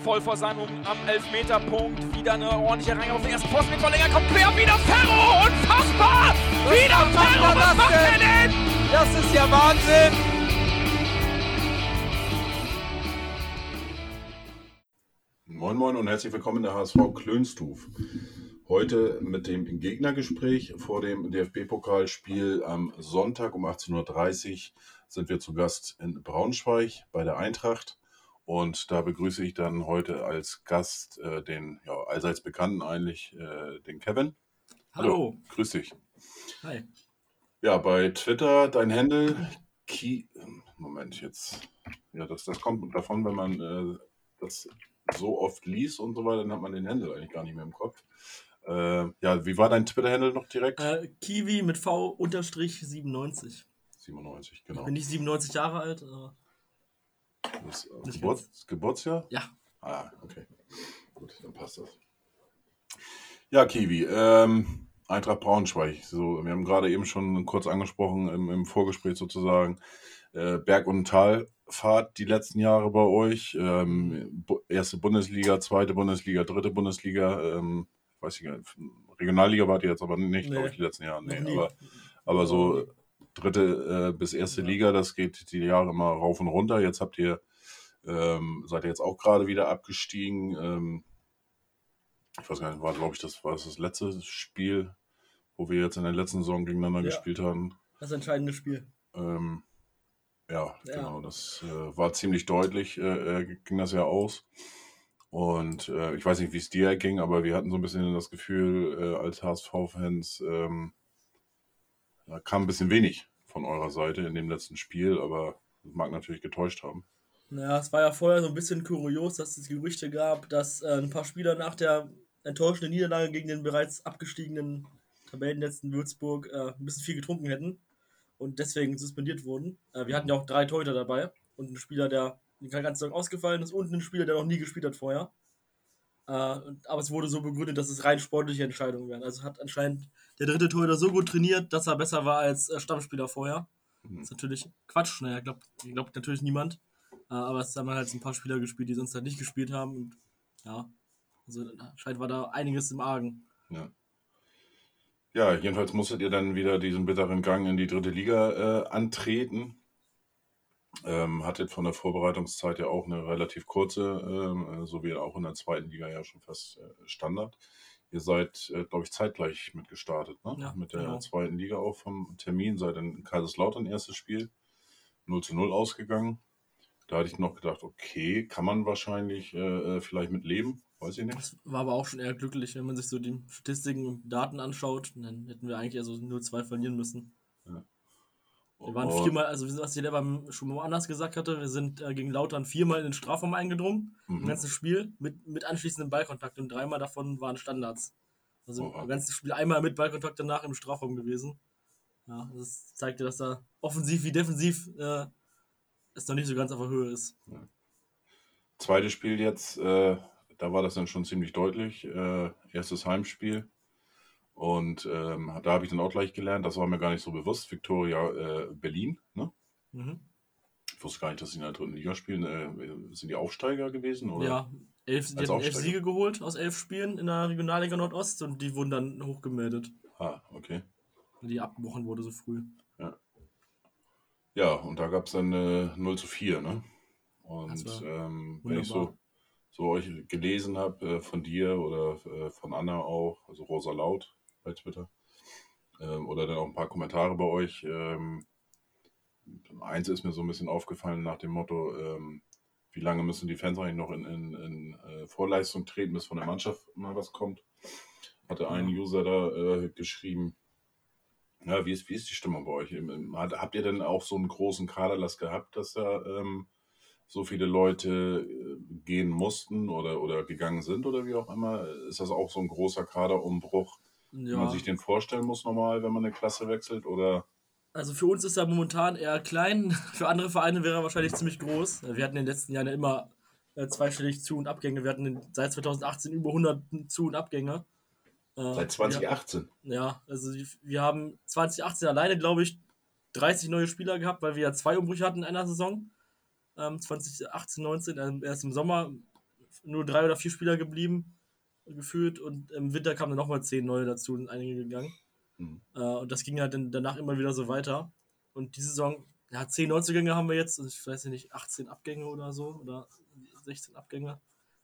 voll vor seinem am Elfmeterpunkt. Wieder eine ordentliche Reihe auf den ersten Posten mit Verlänger. Kommt quer, wieder Ferro. Unfassbar. Was wieder Ferro. er Was das macht er denn? denn? Das ist ja Wahnsinn! Moin Moin und herzlich willkommen in der HSV Klönstuf. Heute mit dem Gegnergespräch vor dem DFB-Pokalspiel am Sonntag um 18.30 Uhr sind wir zu Gast in Braunschweig bei der Eintracht. Und da begrüße ich dann heute als Gast äh, den ja, allseits bekannten eigentlich, äh, den Kevin. Hallo. Grüß dich. Hi. Ja, bei Twitter dein Handle. Ki Moment, jetzt. Ja, das, das kommt davon, wenn man äh, das so oft liest und so weiter, dann hat man den Handle eigentlich gar nicht mehr im Kopf. Äh, ja, wie war dein Twitter-Handle noch direkt? Äh, Kiwi mit V unterstrich 97. 97, Ich genau. bin nicht 97 Jahre alt. aber Das äh, nicht Geburt, Geburtsjahr? ja. Ah, okay. Gut, dann passt das. Ja, Kiwi. Ähm, Eintracht Braunschweig. So, wir haben gerade eben schon kurz angesprochen im, im Vorgespräch sozusagen. Äh, Berg- und Talfahrt die letzten Jahre bei euch. Ähm, erste Bundesliga, zweite Bundesliga, dritte Bundesliga. Ähm, weiß ich gar nicht. Regionalliga wart ihr jetzt aber nicht, Nee. glaube ich, die letzten Jahre. Nee, aber, aber so dritte äh, bis erste Liga, das geht die Jahre immer rauf und runter. Jetzt habt ihr ähm, seid ihr jetzt auch gerade wieder abgestiegen. Ähm, ich weiß gar nicht, war glaube ich das war das, das letzte Spiel, wo wir jetzt in der letzten Saison gegeneinander Ja. gespielt haben. Das entscheidende Spiel. Ähm, ja, Ja. genau, das äh, war ziemlich deutlich, äh, äh, ging das ja aus. Und äh, ich weiß nicht, wie es dir ging, aber wir hatten so ein bisschen das Gefühl, äh, als HSV-Fans, ähm, da kam ein bisschen wenig von eurer Seite in dem letzten Spiel, aber das mag natürlich getäuscht haben. Naja, es war ja vorher so ein bisschen kurios, dass es Gerüchte gab, dass äh, ein paar Spieler nach der enttäuschenden Niederlage gegen den bereits abgestiegenen Tabellenletzten Würzburg äh, ein bisschen viel getrunken hätten und deswegen suspendiert wurden. Äh, wir hatten ja auch drei Torhüter dabei und einen Spieler, der den ganzen Tag ausgefallen ist und einen Spieler, der noch nie gespielt hat vorher. Äh, aber es wurde so begründet, dass es rein sportliche Entscheidungen wären. Also hat anscheinend der dritte Torhüter so gut trainiert, dass er besser war als äh, Stammspieler vorher. Mhm. Das ist natürlich Quatsch. Naja, glaubt glaubt natürlich niemand. Äh, aber es haben halt ein paar Spieler gespielt, die sonst halt nicht gespielt haben. Und ja, also anscheinend war da einiges im Argen. Ja. Ja, jedenfalls musstet ihr dann wieder diesen bitteren Gang in die dritte Liga äh, antreten. Ähm, hattet von der Vorbereitungszeit ja auch eine relativ kurze, ähm, äh, so wie auch in der zweiten Liga ja schon fast äh, Standard. Ihr seid, äh, glaube ich, zeitgleich mitgestartet, ne? Ja, Mit der genau. zweiten Liga auch vom Termin, seid in Kaiserslautern erstes Spiel 0 zu 0 ausgegangen. Da hatte ich noch gedacht, okay, kann man wahrscheinlich äh, äh, vielleicht mit leben, weiß ich nicht. Das war aber auch schon eher glücklich, wenn man sich so die Statistiken und Daten anschaut. Dann hätten wir eigentlich eher so 0-2 verlieren müssen. Wir waren Und- viermal, also was ich selber schon mal anders gesagt hatte, wir sind äh, gegen Lautern viermal in den Strafraum eingedrungen, im Mhm. ganzen Spiel, mit, mit anschließendem Ballkontakt und dreimal davon waren Standards. Also Oha. im ganzen Spiel einmal mit Ballkontakt danach im Strafraum gewesen. Ja, das zeigte, dass da offensiv wie defensiv äh, es noch nicht so ganz auf der Höhe ist. Zweites Spiel jetzt, äh, da war das dann schon ziemlich deutlich. Äh, erstes Heimspiel. Und ähm, da habe ich dann auch gleich gelernt, das war mir gar nicht so bewusst. Victoria äh, Berlin, ne? Mhm. Ich wusste gar nicht, dass sie in der dritten Liga spielen. Äh, sind die Aufsteiger gewesen? Oder? Ja, elf, die hatten elf. Siege geholt aus elf Spielen in der Regionalliga Nordost und die wurden dann hochgemeldet, Ah, okay. weil die abgebrochen wurde so früh. Ja, und da gab es dann äh, 0 zu 4, ne? Und ähm, wenn ich so, so euch gelesen habe, äh, von dir oder äh, von Anna auch, also Rosa Laut bei Twitter, ähm, oder dann auch ein paar Kommentare bei euch, ähm, eins ist mir so ein bisschen aufgefallen nach dem Motto, ähm, wie lange müssen die Fans eigentlich noch in, in, in äh, Vorleistung treten, bis von der Mannschaft mal was kommt. Hatte ein. User da äh, geschrieben, ja, wie ist, wie ist die Stimmung bei euch? Hat- Habt ihr denn auch so einen großen Kaderlass gehabt, dass da ähm, so viele Leute äh, gehen mussten oder, oder gegangen sind oder wie auch immer? Ist das auch so ein großer Kaderumbruch, wie man Ja, sich den vorstellen muss normal, wenn man eine Klasse wechselt? Oder also für uns ist er momentan eher klein, für andere Vereine wäre er wahrscheinlich ziemlich groß. Wir hatten in den letzten Jahren ja immer äh, zweistellig Zu- und Abgänge. Wir hatten seit 2018 über 100 Zu- und Abgänge. Äh, seit 2018? Ja, also die- wir haben 2018 alleine, glaube ich, 30 neue Spieler gehabt, weil wir ja zwei Umbrüche hatten in einer Saison. Ähm, 2018, 19, ähm, erst im Sommer nur drei oder vier Spieler geblieben, gefühlt. Und im Winter kamen dann nochmal zehn neue dazu und einige gegangen. Mhm. Äh, und das ging halt dann danach immer wieder so weiter. Und diese Saison, ja, 10 Neuzugänge haben wir jetzt, und ich weiß nicht, 18 Abgänge oder so, oder 16 Abgänge.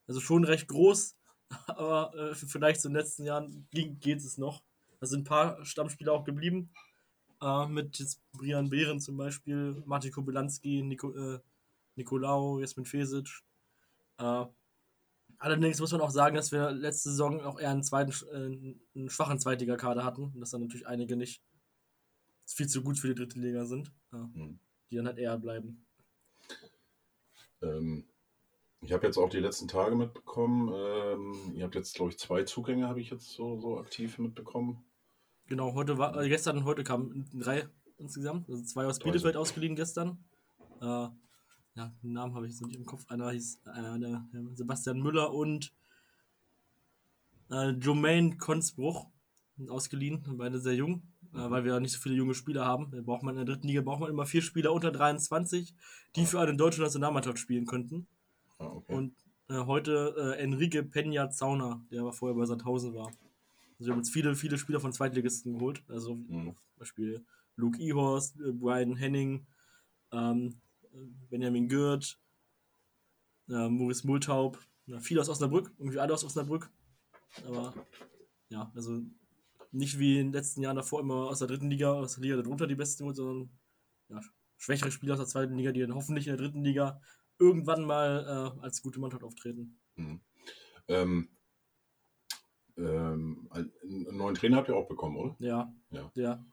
Also schon recht groß, aber äh, vielleicht so in den letzten Jahren ging, geht es noch. Da sind ein paar Stammspieler auch geblieben. Äh, mit jetzt Brian Behren zum Beispiel, Martin Kobylanski, Nico, äh, Nicolau, Jasmin Fesic. Äh, allerdings muss man auch sagen, dass wir letzte Saison auch eher einen, zweiten, äh, einen schwachen Zweitliga-Kader hatten und dass dann natürlich einige nicht viel zu gut für die dritte Liga sind, ja, Mhm. die dann halt eher bleiben. Ähm, ich habe jetzt auch die letzten Tage mitbekommen. Ähm, ihr habt jetzt, glaube ich, zwei Zugänge, habe ich jetzt so, so aktiv mitbekommen. Genau, heute war, äh, gestern und heute kamen drei insgesamt, also zwei aus Drei Bielefeld ausgeliehen gestern. Äh, ja, den Namen habe ich jetzt nicht im Kopf. Einer hieß äh, der, Sebastian Müller und äh, Jermaine Konsbruch sind ausgeliehen, beide sehr jung, äh, weil wir ja nicht so viele junge Spieler haben. Da braucht man in der dritten Liga braucht man immer vier Spieler unter 23, die für eine deutsche Nationalmannschaft spielen könnten. Ah, okay. Und äh, heute äh, Enrique Peña Zauner, der aber vorher bei Sandhausen war. Also wir haben jetzt viele, viele Spieler von Zweitligisten geholt. Also Mhm. zum Beispiel Luke Ihorst, äh, Brian Henning, ähm, äh, Benjamin Gürt, äh, Maurice Multaub, ja, viele aus Osnabrück, irgendwie alle aus Osnabrück. Aber ja, also nicht wie in den letzten Jahren davor immer aus der dritten Liga, aus der Liga darunter die Besten sondern ja, schwächere Spieler aus der zweiten Liga, die dann hoffentlich in der dritten Liga irgendwann mal äh, als gute Mannschaft auftreten. Mhm. Ähm, ähm, ein- einen neuen Trainer habt ihr auch bekommen, oder? Ja, Ja. ja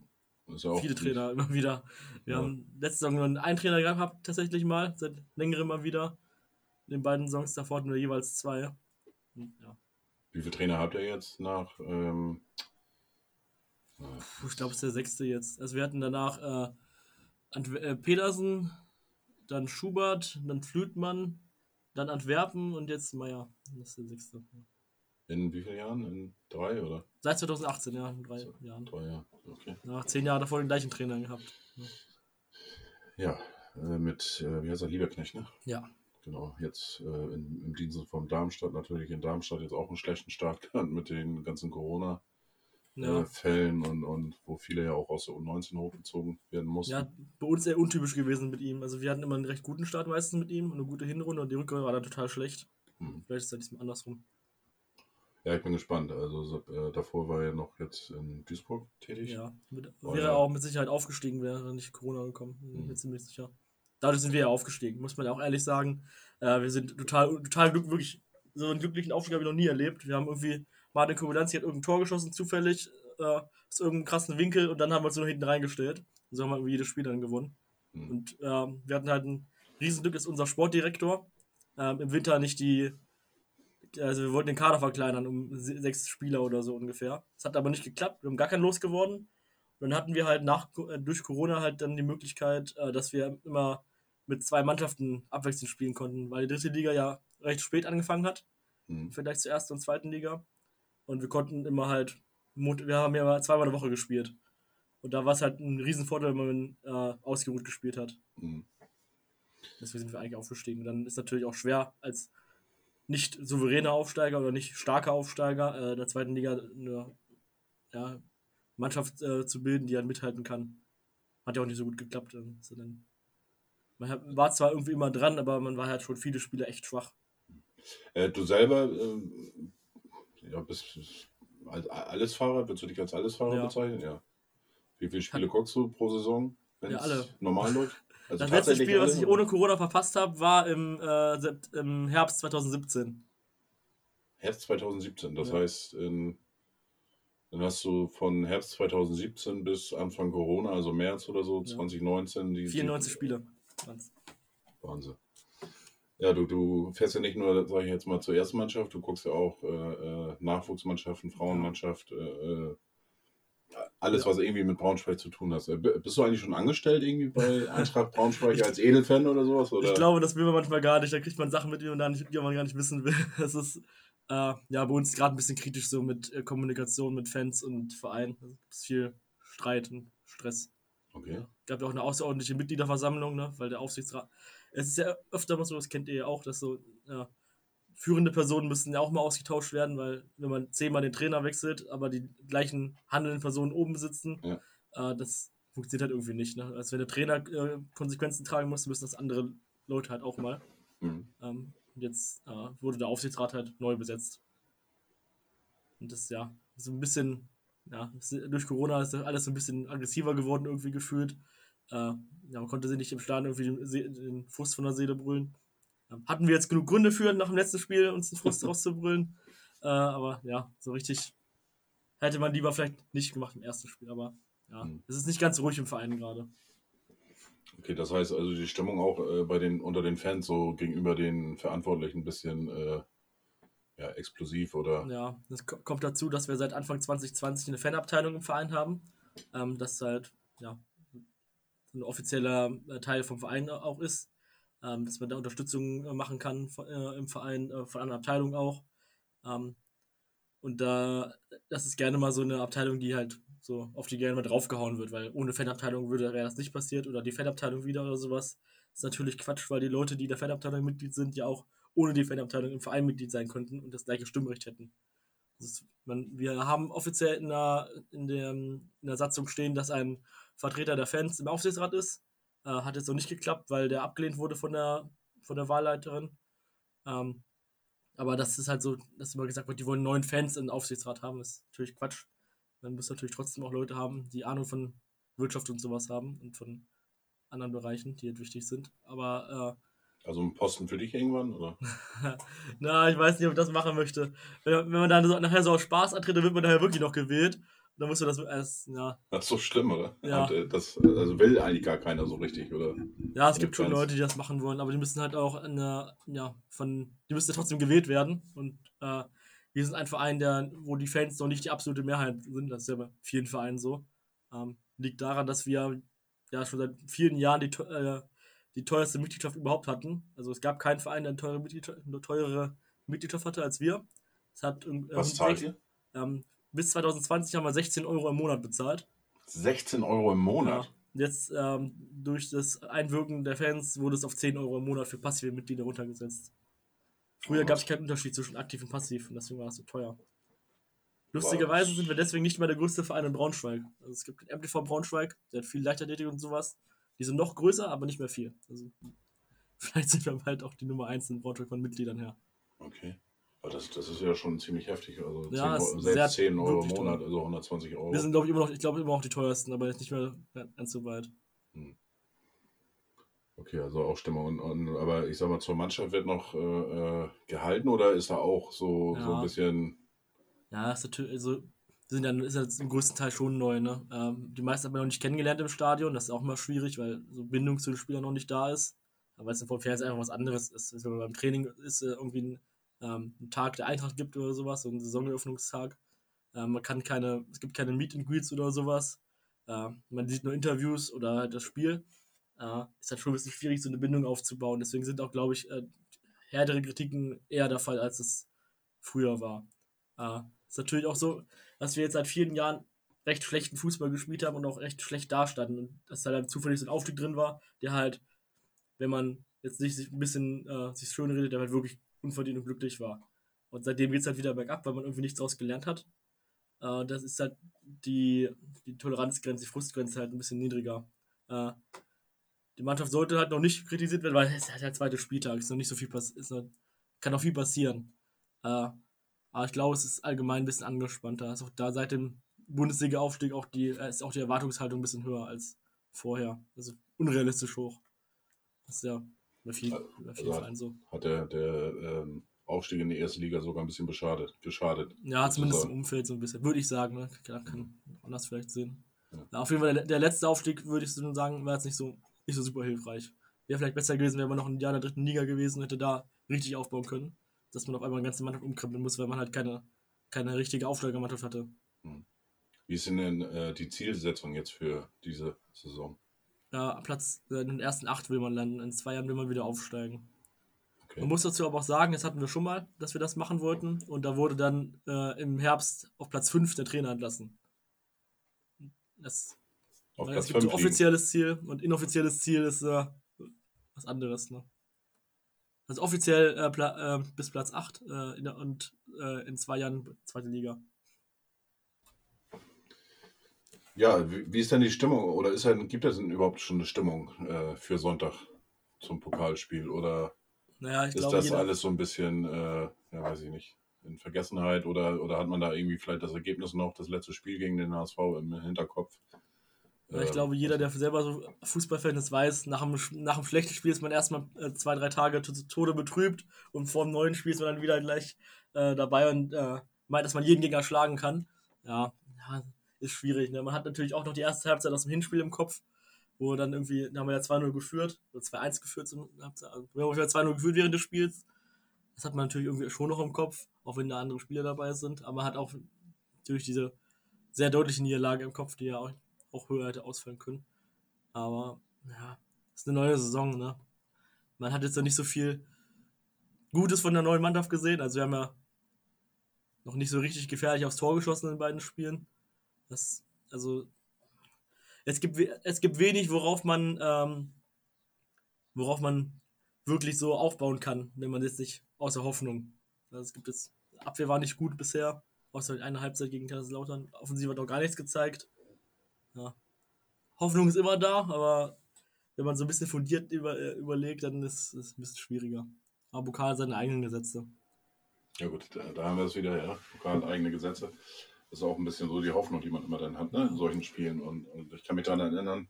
Das ist ja auch viele Trainer immer wieder. Wir Ja. haben letzte Saison nur einen Trainer gehabt, tatsächlich mal, seit längerem mal wieder. In den beiden Songs davor hatten wir jeweils zwei. Ja. Wie viele Trainer habt ihr jetzt nach? Ähm, Puh, Ich glaube, es ist der sechste jetzt. Also wir hatten danach äh, Antw äh, Pedersen, dann Schubert, dann Flütmann, dann Antwerpen und jetzt Meier. Das ist der sechste. In wie vielen Jahren? In drei oder Seit 2018, ja, in drei So. Jahren. drei Jahren? Okay. Nach zehn Jahren davor den gleichen Trainer gehabt. Ja, äh, mit, äh, wie heißt er, Lieberknecht, ne? Ja. Genau, jetzt äh, in, im Dienste von Darmstadt, natürlich in Darmstadt jetzt auch einen schlechten Start gehabt mit den ganzen Corona-Fällen Ja. und, und wo viele ja auch aus der U19 hochgezogen werden mussten. Ja, bei uns eher untypisch gewesen mit ihm. Also wir hatten immer einen recht guten Start meistens mit ihm und eine gute Hinrunde und die Rückrunde war dann total schlecht. Hm. Vielleicht ist das diesmal andersrum. Ja, ich bin gespannt. Also so, äh, davor war er noch jetzt in Duisburg tätig. Ja, mit, wäre ja. auch mit Sicherheit aufgestiegen, wäre nicht Corona gekommen. Bin Mhm. mir ziemlich sicher. Dadurch sind wir ja aufgestiegen, muss man ja auch ehrlich sagen. Äh, wir sind total, total glück, wirklich, so einen glücklichen Aufstieg habe ich noch nie erlebt. Wir haben irgendwie, Martin Kobylanski hat irgendein Tor geschossen, zufällig, äh, aus irgendeinem krassen Winkel und dann haben wir uns nur hinten reingestellt. Und so haben wir irgendwie jedes Spiel dann gewonnen. Mhm. Und ähm, wir hatten halt ein Riesenglück, ist unser Sportdirektor ähm, im Winter nicht die, also wir wollten den Kader verkleinern um se- sechs Spieler oder so ungefähr. Das hat aber nicht geklappt, wir haben gar keinen losgeworden. Und dann hatten wir halt nach, äh, durch Corona halt dann die Möglichkeit, äh, dass wir immer mit zwei Mannschaften abwechselnd spielen konnten, weil die dritte Liga ja recht spät angefangen hat, Mhm. Vergleich zur ersten und zweiten Liga. Und wir konnten immer halt, wir haben ja zweimal eine Woche gespielt. Und da war es halt ein Riesenvorteil, wenn man äh, ausgeruht gespielt hat. Mhm. Deswegen sind wir eigentlich aufgestiegen. Und dann ist natürlich auch schwer, als nicht souveräner Aufsteiger oder nicht starker Aufsteiger äh, der zweiten Liga eine ja, Mannschaft äh, zu bilden, die halt mithalten kann. Hat ja auch nicht so gut geklappt. dann, man hat, war zwar irgendwie immer dran, aber man war halt schon viele Spiele echt schwach. Äh, du selber ähm, ja, bist als Allesfahrer, würdest du dich als Allesfahrer Ja. bezeichnen? Ja. Wie viele Spiele guckst du pro Saison, wenn Ja, alle. normal läuft? Also das letzte Spiel, was ich ohne Corona verpasst habe, war im, äh, im Herbst 2017. Herbst 2017, das Ja. heißt, in, dann hast du von Herbst 2017 bis Anfang Corona, also März oder so, Ja. 2019, die 94 die, Spiele. Wahnsinn. Ja, du, du fährst ja nicht nur, sage ich jetzt mal, zur ersten Mannschaft, du guckst ja auch äh, äh, Nachwuchsmannschaften, Frauenmannschaft, äh, äh, alles, Ja. was irgendwie mit Braunschweig zu tun hat. Bist du eigentlich schon angestellt irgendwie bei Eintracht Braunschweig als Edelfan oder sowas? Oder? Ich glaube, das will man manchmal gar nicht. Da kriegt man Sachen mit, die man, da nicht, die man gar nicht wissen will. Das ist äh, ja bei uns gerade ein bisschen kritisch so mit äh, Kommunikation mit Fans und Verein. Es ist viel Streit und Stress. Okay. Ja. Gab ja auch eine außerordentliche Mitgliederversammlung, ne? weil der Aufsichtsrat. Es ist ja öfter mal so, das kennt ihr ja auch, dass so ja, führende Personen müssen ja auch mal ausgetauscht werden, weil wenn man zehnmal den Trainer wechselt, aber die gleichen handelnden Personen oben sitzen, Ja. äh, das funktioniert halt irgendwie nicht. Ne? Also wenn der Trainer äh, Konsequenzen tragen muss, müssen das andere Leute halt auch mal. Mhm. Ähm, und jetzt äh, wurde der Aufsichtsrat halt neu besetzt. Und das ja, so ein bisschen, ja, durch Corona ist alles so ein bisschen aggressiver geworden, irgendwie gefühlt. Äh, ja, man konnte sich nicht im Stadion irgendwie den, den Frust von der Seele brüllen. Hatten wir jetzt genug Gründe für, nach dem letzten Spiel uns den Frust rauszubrüllen. Äh, aber ja, so richtig hätte man lieber vielleicht nicht gemacht im ersten Spiel. Aber ja, Mhm. es ist nicht ganz ruhig im Verein gerade. Okay, das heißt also die Stimmung auch äh, bei den unter den Fans so gegenüber den Verantwortlichen ein bisschen äh, ja, explosiv oder Ja, es ko- kommt dazu, dass wir seit Anfang 2020 eine Fanabteilung im Verein haben. Ähm, das halt, ja, ein offizieller äh, Teil vom Verein auch ist. Ähm, dass man da Unterstützung äh, machen kann von, äh, im Verein, äh, von anderen Abteilungen auch. Ähm, und da, das ist gerne mal so eine Abteilung, die halt so auf die gerne mal draufgehauen wird, weil ohne Fanabteilung würde das nicht passiert oder die Fanabteilung wieder oder sowas. Das ist natürlich Quatsch, weil die Leute, die in der Fanabteilung Mitglied sind, ja auch ohne die Fanabteilung im Verein Mitglied sein könnten und das gleiche Stimmrecht hätten. Ist, man, wir haben offiziell in der, in, der, in der Satzung stehen, dass ein Vertreter der Fans im Aufsichtsrat ist. Äh, hat jetzt noch nicht geklappt, weil der abgelehnt wurde von der, von der Wahlleiterin. Ähm, aber das ist halt so, dass immer gesagt wird, die wollen neun Fans im Aufsichtsrat haben. Das ist natürlich Quatsch. Man muss natürlich trotzdem auch Leute haben, die Ahnung von Wirtschaft und sowas haben und von anderen Bereichen, die halt wichtig sind. Aber äh, also ein Posten für dich irgendwann? Oder? na, ich weiß nicht, ob ich das machen möchte. Wenn, wenn man dann so, nachher so aus Spaß antritt, dann wird man nachher wirklich noch gewählt. Dann muss man das erst, ja. Das ist so schlimm, oder? Ja. Und, äh, das also will eigentlich gar keiner so richtig, oder? Ja, es gibt schon. Leute, die das machen wollen, aber die müssen halt auch in der, ja, von, die müssen ja trotzdem gewählt werden. Und äh, wir sind ein Verein, der, wo die Fans noch nicht die absolute Mehrheit sind. Das ist ja bei vielen Vereinen so. Ähm, liegt daran, dass wir ja schon seit vielen Jahren die, äh, die teuerste Mitgliedschaft überhaupt hatten. Also es gab keinen Verein, der eine teure Mitgliedschaft, eine teurere Mitgliedschaft hatte als wir. Es hat ähm, Was zahlt ihr? ähm, bis 2020 haben wir 16 Euro im Monat bezahlt. 16 Euro im Monat. Ja. Jetzt ähm, durch das Einwirken der Fans wurde es auf 10 Euro im Monat für passive Mitglieder runtergesetzt. Früher Oh. gab es keinen Unterschied zwischen aktiv und passiv und deswegen war es so teuer. Lustigerweise sind wir deswegen nicht mehr der größte Verein in Braunschweig. Also es gibt den MTV Braunschweig, der hat viel Leichtathletik und sowas. Die sind noch größer, aber nicht mehr viel. Also vielleicht sind wir bald auch die Nummer 1 in Braunschweig von Mitgliedern her. Okay. Das, das ist ja schon ziemlich heftig. Also Ja, 10, es Euro- ist selbst sehr- 10 Euro im Monat, also 120 Euro. Wir sind, glaube ich, immer noch, ich glaube immer auch die teuersten, aber jetzt nicht mehr ganz so weit. Okay, also auch Stimmung. Und, und, aber ich sag mal, zur Mannschaft wird noch äh, äh, gehalten oder ist da auch so, so Ja. ein bisschen. Ja, ist natürlich, also, sind dann, ist jetzt im größten Teil schon neu, ne? Ähm, die meisten hat man noch nicht kennengelernt im Stadion, das ist auch immer schwierig, weil so Bindung zu den Spielern noch nicht da ist. Aber weil es vom Fernsehen einfach was anderes ist. Wenn man beim Training ist, äh, irgendwie ein, ähm, ein Tag der Eintracht gibt oder sowas, so ein Saisoneröffnungstag. Ähm, man kann keine, es gibt keine Meet and Greets oder sowas. Äh, man sieht nur Interviews oder halt das Spiel. Äh, ist halt schon ein bisschen schwierig, so eine Bindung aufzubauen. Deswegen sind auch, glaube ich, äh, härtere Kritiken eher der Fall, als es früher war. Äh, ist natürlich auch so, dass wir jetzt seit vielen Jahren recht schlechten Fußball gespielt haben und auch recht schlecht dastanden. Und dass da dann zufällig so ein Aufstieg drin war, der halt, wenn man jetzt nicht sich ein bisschen äh, sich schön redet, der halt wirklich unverdient und glücklich war. Und seitdem geht es halt wieder bergab, weil man irgendwie nichts daraus gelernt hat. Äh, das ist halt die, die Toleranzgrenze, die Frustgrenze halt ein bisschen niedriger. Äh, die Mannschaft sollte halt noch nicht kritisiert werden, weil es ist halt der zweite Spieltag, ist noch nicht so viel passiert, kann noch viel passieren. Äh, aber ich glaube, es ist allgemein ein bisschen angespannter. Ist auch da seit dem Bundesliga-Aufstieg auch die, äh, ist auch die Erwartungshaltung ein bisschen höher als vorher. Also unrealistisch hoch. Das ist ja bei vielen, bei vielen Also- Vereinen so. Hat der, der ähm, Aufstieg in die erste Liga sogar ein bisschen beschadet, geschadet. Ja, zumindest im. Umfeld so ein bisschen. Würde ich sagen, ne? Kann anders vielleicht sehen. Ja. Ja, auf jeden Fall, der, der letzte Aufstieg, würde ich so sagen, war jetzt nicht so, nicht so super hilfreich. Wäre vielleicht besser gewesen, wäre man noch ein Jahr in der dritten Liga gewesen und hätte da richtig aufbauen können. Dass man auf einmal eine ganze Mannschaft umkrempeln muss, weil man halt keine, keine richtige Aufsteigermannschaft hatte. Wie ist denn, denn äh, die Zielsetzung jetzt für diese Saison? Ja, Platz äh, in den ersten acht will man landen. In zwei Jahren will man wieder aufsteigen. Okay. Man muss dazu aber auch sagen, das hatten wir schon mal, dass wir das machen wollten. Und da wurde dann äh, im Herbst auf Platz 5 der Trainer entlassen. Das, Auf Platz es gibt so 5 liegen. Offizielles Ziel und inoffizielles Ziel ist äh, was anderes. Ne? Also offiziell äh, Pla äh, bis Platz 8 äh, in und in zwei Jahren zweite Liga. Ja, wie, ist denn die Stimmung? Oder ist denn, gibt es denn überhaupt schon eine Stimmung äh, für Sonntag zum Pokalspiel? Oder Naja, ist glaube, das alles so ein bisschen, äh, ja, weiß ich nicht, in Vergessenheit? Oder, oder hat man da irgendwie vielleicht das Ergebnis noch, das letzte Spiel gegen den HSV im Hinterkopf? Ja, ich Äh, glaube, jeder, der selber so Fußballfan ist, weiß, nach einem, nach einem schlechten Spiel ist man erstmal äh, zwei, drei Tage zu zu Tode betrübt und vor dem neuen Spiel ist man dann wieder gleich äh, dabei und äh, meint, dass man jeden Gegner schlagen kann. Ja, ja ist schwierig. Ne? Man hat natürlich auch noch die erste Halbzeit aus dem Hinspiel im Kopf, wo dann irgendwie, da haben wir ja 2-0 geführt, oder 2-1 geführt, zum Halbzeit, also wir haben ja 2-0 geführt während des Spiels. Das hat man natürlich irgendwie schon noch im Kopf, auch wenn da andere Spieler dabei sind, aber man hat auch natürlich diese sehr deutliche Niederlage im Kopf, die ja auch auch höher hätte ausfallen können. Aber ja, ist eine neue Saison, ne? Man hat jetzt noch nicht so viel Gutes von der neuen Mannschaft gesehen. Also wir haben ja noch nicht so richtig gefährlich aufs Tor geschossen in beiden Spielen. Das, also es gibt, es gibt wenig, worauf man, ähm, worauf man wirklich so aufbauen kann, wenn man jetzt nicht außer Hoffnung. Also es gibt jetzt, Abwehr war nicht gut bisher, außer eine Halbzeit gegen Kaiserslautern. Offensiv hat auch gar nichts gezeigt. Ja. Hoffnung ist immer da, aber wenn man so ein bisschen fundiert über, äh, überlegt, dann ist es ein bisschen schwieriger. Aber Pokal hat seine eigenen Gesetze. Ja gut, da, da haben wir es wieder, ja. Pokal eigene Gesetze. Das ist auch ein bisschen so die Hoffnung, die man immer dann hat, ne, in solchen Spielen. Und, und ich kann mich daran erinnern,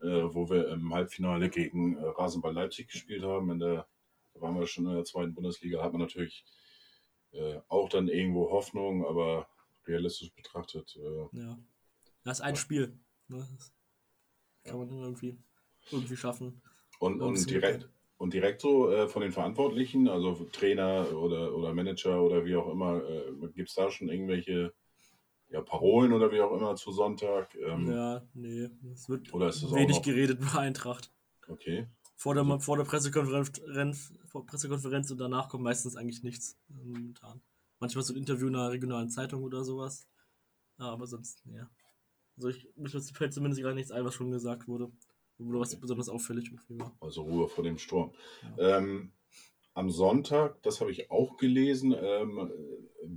äh, wo wir im Halbfinale gegen äh, Rasenball Leipzig gespielt haben. In der, da waren wir schon in der zweiten Bundesliga, hat man natürlich äh, auch dann irgendwo Hoffnung, aber realistisch betrachtet, äh, Ja. Das ist ein Spiel. Ne? Das kann man irgendwie, irgendwie schaffen. Und, Ja, und, direkt, und direkt so äh, von den Verantwortlichen, also Trainer oder, oder Manager oder wie auch immer, äh, gibt es da schon irgendwelche ja, Parolen oder wie auch immer zu Sonntag? Ähm, Ja, nee. Es wird Oder ist wenig noch- geredet bei Eintracht. Okay. Vor der, vor der Pressekonferenz, Renz- vor Pressekonferenz und danach kommt meistens eigentlich nichts äh, momentan. Manchmal so ein Interview in einer regionalen Zeitung oder sowas. Ja, aber sonst, ja. Also ich, mir fällt zumindest gerade nichts ein, was schon gesagt wurde. Oder was Okay. besonders auffällig war. Also Ruhe vor dem Sturm. Ähm, am Sonntag, das habe ich auch gelesen, ähm, äh,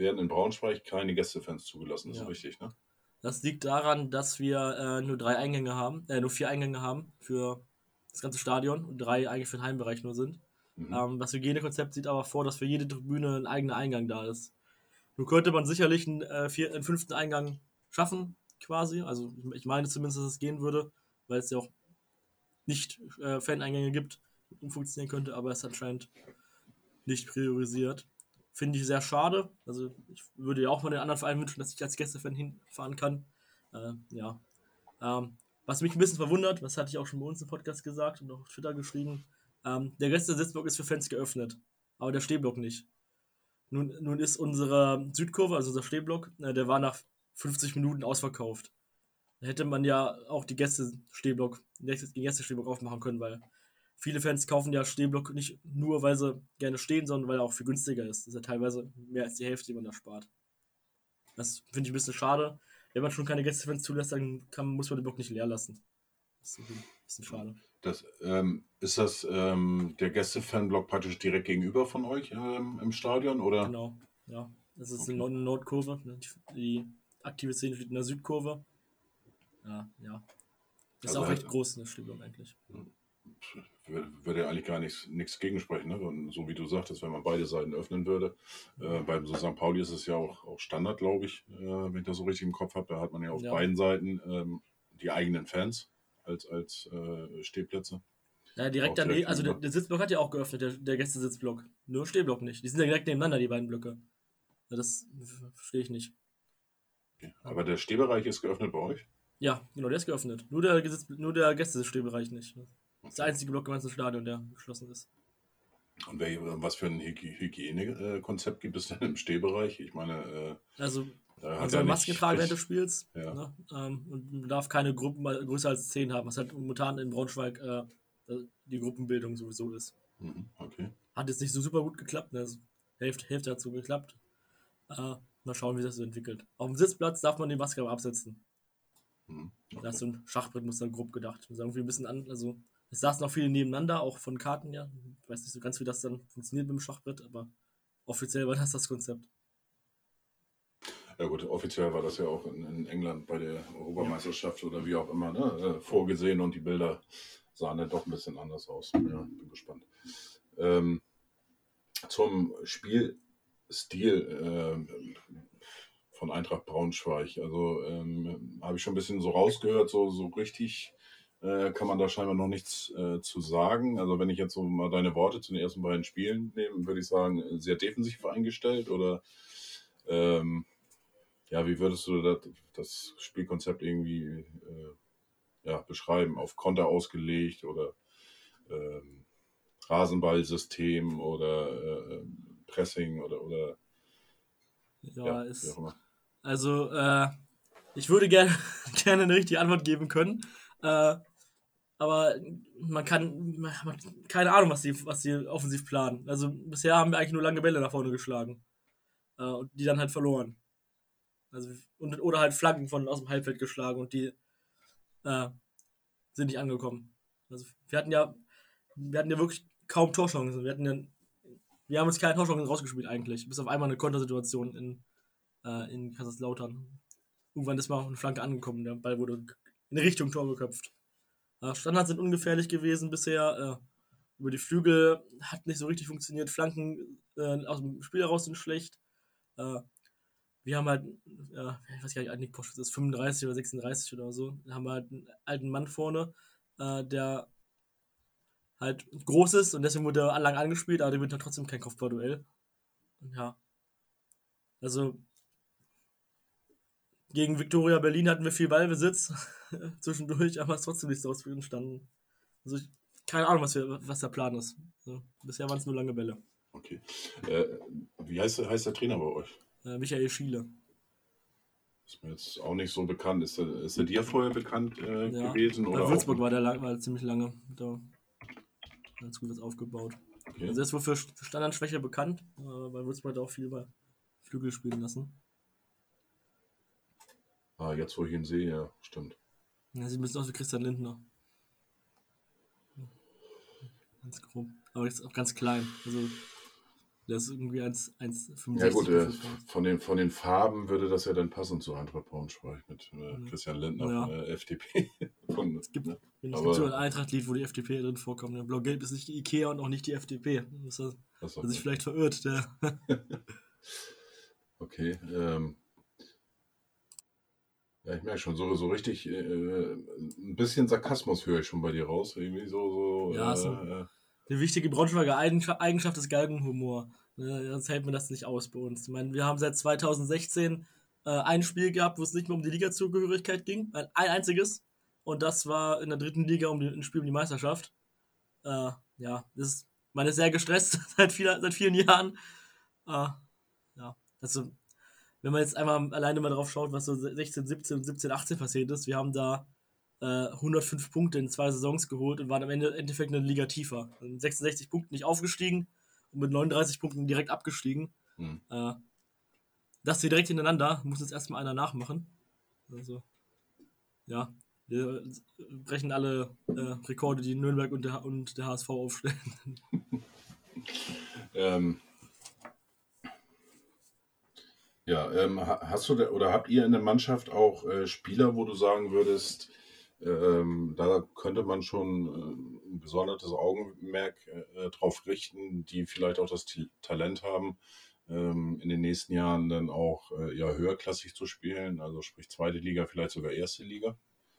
werden in Braunschweig keine Gästefans zugelassen. Das Ja. ist richtig, ne? Das liegt daran, dass wir äh, nur drei Eingänge haben, äh, nur vier Eingänge haben für das ganze Stadion und drei eigentlich für den Heimbereich nur sind. Mhm. Ähm, das Hygienekonzept sieht aber vor, dass für jede Tribüne ein eigener Eingang da ist. Nun könnte man sicherlich einen, äh, vier, einen fünften Eingang schaffen, quasi. Also ich, meine zumindest, dass es gehen würde, weil es ja auch nicht äh, Fan-Eingänge gibt, die funktionieren könnte, aber es ist anscheinend nicht priorisiert. Finde ich sehr schade. Also ich würde ja auch mal den anderen Vereinen wünschen, dass ich als Gästefan hinfahren kann. Äh, ja. Ähm, was mich ein bisschen verwundert, das hatte ich auch schon bei uns im Podcast gesagt und auch auf Twitter geschrieben, ähm, der Rest der Sitzblock ist für Fans geöffnet, aber der Stehblock nicht. Nun, nun ist unsere Südkurve, also unser Stehblock, äh, der war nach 50 Minuten ausverkauft. Da hätte man ja auch die Gäste-Stehblock, den Gäste-Stehblock aufmachen können, weil viele Fans kaufen ja Stehblock nicht nur, weil sie gerne stehen, sondern weil er auch viel günstiger ist. Das ist ja teilweise mehr als die Hälfte, die man da spart. Das finde ich ein bisschen schade. Wenn man schon keine Gästefans zulässt, dann kann, muss man den Block nicht leer lassen. Das ist ein bisschen schade. Das, ähm, ist das ähm, der Gäste-Fanblock praktisch direkt gegenüber von euch ähm, im Stadion? Oder? Genau, ja. Das ist Okay. eine Nord- Nordkurve. ne? Die, die aktive Szene steht in der Südkurve. Ja, ja. Ist Also auch recht halt- groß, das Stadion eigentlich. Wür- Würde ja eigentlich gar nichts, nichts gegensprechen, ne? Und so wie du sagtest, wenn man beide Seiten öffnen würde. Äh, beim so St. Pauli ist es ja auch, auch Standard, glaube ich, äh, wenn ich das so richtig im Kopf habe. Da hat man ja auf Ja. beiden Seiten ähm, die eigenen Fans als, als äh, Stehplätze. Ja, direkt daneben, also der, der Sitzblock hat ja auch geöffnet, der, der Gästesitzblock. Nur Stehblock nicht. Die sind ja direkt nebeneinander, die beiden Blöcke. Ja, das verstehe ich nicht. Okay. Aber der Stehbereich ist geöffnet bei euch? Ja, genau, der ist geöffnet. Nur der, nur der Gästestehbereich nicht. Das ist der einzige Block im ganzen Stadion, der geschlossen ist. Und welche, was für ein Hygi- Hygienekonzept gibt es denn im Stehbereich? Ich meine, äh, Also, da man hat soll ja Masken nicht tragen während des Spiels. Ja. Ne? Ähm, und man darf keine Gruppen größer als 10 haben, was halt momentan in Braunschweig äh, die Gruppenbildung sowieso ist. Mhm, okay. Hat jetzt nicht so super gut geklappt. Ne? Also, Hälfte, Hälfte hat so geklappt. Äh, mal schauen, wie das so entwickelt. Auf dem Sitzplatz darf man die Maske aber absetzen. Mhm, Da okay. ist so ein Schachbrett, muss dann grob gedacht. Das ist irgendwie ein bisschen an, also Es saßen auch viele nebeneinander, auch von Karten, ja. Ich weiß nicht so ganz, wie das dann funktioniert mit dem Schachbrett, aber offiziell war das das Konzept. Ja gut, offiziell war das ja auch in, in England bei der Europameisterschaft oder wie auch immer ne, äh, vorgesehen und die Bilder sahen dann doch ein bisschen anders aus. Ja, bin gespannt. Ähm, zum Spielstil äh, von Eintracht Braunschweig. Also ähm, habe ich schon ein bisschen so rausgehört, so, so richtig äh, kann man da scheinbar noch nichts äh, zu sagen. Also wenn ich jetzt so mal deine Worte zu den ersten beiden Spielen nehme, würde ich sagen, sehr defensiv eingestellt oder ähm, ja, wie würdest du das, das Spielkonzept irgendwie äh, ja, beschreiben? Auf Konter ausgelegt oder ähm, Rasenballsystem oder äh, Pressing oder, oder ja, ja ist, also äh, ich würde gerne gerne eine richtige Antwort geben können. Äh, aber man kann, man keine Ahnung, was sie, was sie offensiv planen. Also bisher haben wir eigentlich nur lange Bälle nach vorne geschlagen. Äh, und die dann halt verloren. Also, und, oder halt Flaggen von aus dem Halbfeld geschlagen und die äh, sind nicht angekommen. Also wir hatten ja, wir hatten ja wirklich kaum Torchancen. Wir hatten ja, wir haben uns keine Torchancen rausgespielt eigentlich. Bis auf einmal eine Kontersituation in, äh, in Kaiserslautern. Irgendwann ist mal eine Flanke angekommen, der Ball wurde in Richtung Tor geköpft. Äh, Standards sind ungefährlich gewesen bisher. Äh, über die Flügel hat nicht so richtig funktioniert. Flanken äh, aus dem Spiel heraus sind schlecht. Wir haben halt, ich weiß gar nicht, Nick Posch ist 35 oder 36 oder so. Da haben wir halt einen alten Mann vorne, der halt groß ist und deswegen wurde er lang angespielt, aber der wird dann trotzdem kein Kopfballduell. Ja. Also gegen Viktoria Berlin hatten wir viel Ballbesitz zwischendurch, aber es ist trotzdem nicht so aus entstanden. Also ich, keine Ahnung, was, wir, was der Plan ist. Also, bisher waren es nur lange Bälle. Okay. Äh, wie heißt, heißt der Trainer bei euch? Äh, Michael Schiele. Ist mir jetzt auch nicht so bekannt. Ist er, ist er dir vorher bekannt äh, ja. gewesen? Bei Würzburg war der war ziemlich lange. Da ganz gut was aufgebaut. Okay. Also er ist wohl für Standardschwäche bekannt, aber bei Würzburg hat er auch viel bei Flügel spielen lassen. Ah, jetzt wo ich ihn sehe, ja, stimmt. Ja, sieht ein bisschen aus wie Christian Lindner. Ganz grob. Aber jetzt auch ganz klein. Also, der ist irgendwie 1,65. Ja, gut, äh, von, den, von den Farben würde das ja dann passen zu Eintracht Braunschweig mit äh, Christian Lindner ja. von der FDP. von, es gibt, ne? es gibt so ein Eintracht-Lied, wo die FDP drin vorkommt. Ja, Blau-Gelb ist nicht die Ikea und auch nicht die FDP. Das hat, das hat sich vielleicht verirrt. Der. okay. Ähm, ja, ich merke schon, so, so richtig, äh, ein bisschen Sarkasmus höre ich schon bei dir raus. Irgendwie so, so. Ja, äh, so. Äh, die wichtige Braunschweiger Eigenschaft ist Galgenhumor. Ne, sonst hält man das nicht aus bei uns. Ich meine, wir haben seit 2016 äh, ein Spiel gehabt, wo es nicht mehr um die Liga-Zugehörigkeit ging. Ein, ein, einziges. Und das war in der dritten Liga um die, ein Spiel um die Meisterschaft. Äh, ja, das ist, man ist sehr gestresst seit, viel, seit vielen Jahren. Äh, ja, also wenn man jetzt einmal alleine mal drauf schaut, was so 16, 17 und 17, 18 passiert ist, wir haben da äh, 105 Punkte in zwei Saisons geholt und waren am Ende im Endeffekt eine Liga tiefer. In 66 Punkten nicht aufgestiegen und mit 39 Punkten direkt abgestiegen. Mhm. Äh, das hier direkt hintereinander, muss jetzt erstmal einer nachmachen. Also, ja, wir brechen alle äh, Rekorde, die Nürnberg und der, und der HSV aufstellen. ähm, ja, ähm, hast du oder habt ihr in der Mannschaft auch äh, Spieler, wo du sagen würdest, ähm, da könnte man schon äh, ein besonderes Augenmerk äh, drauf richten, die vielleicht auch das T Talent haben, ähm, in den nächsten Jahren dann auch äh, ja, höherklassig zu spielen, also sprich zweite Liga, vielleicht sogar erste Liga?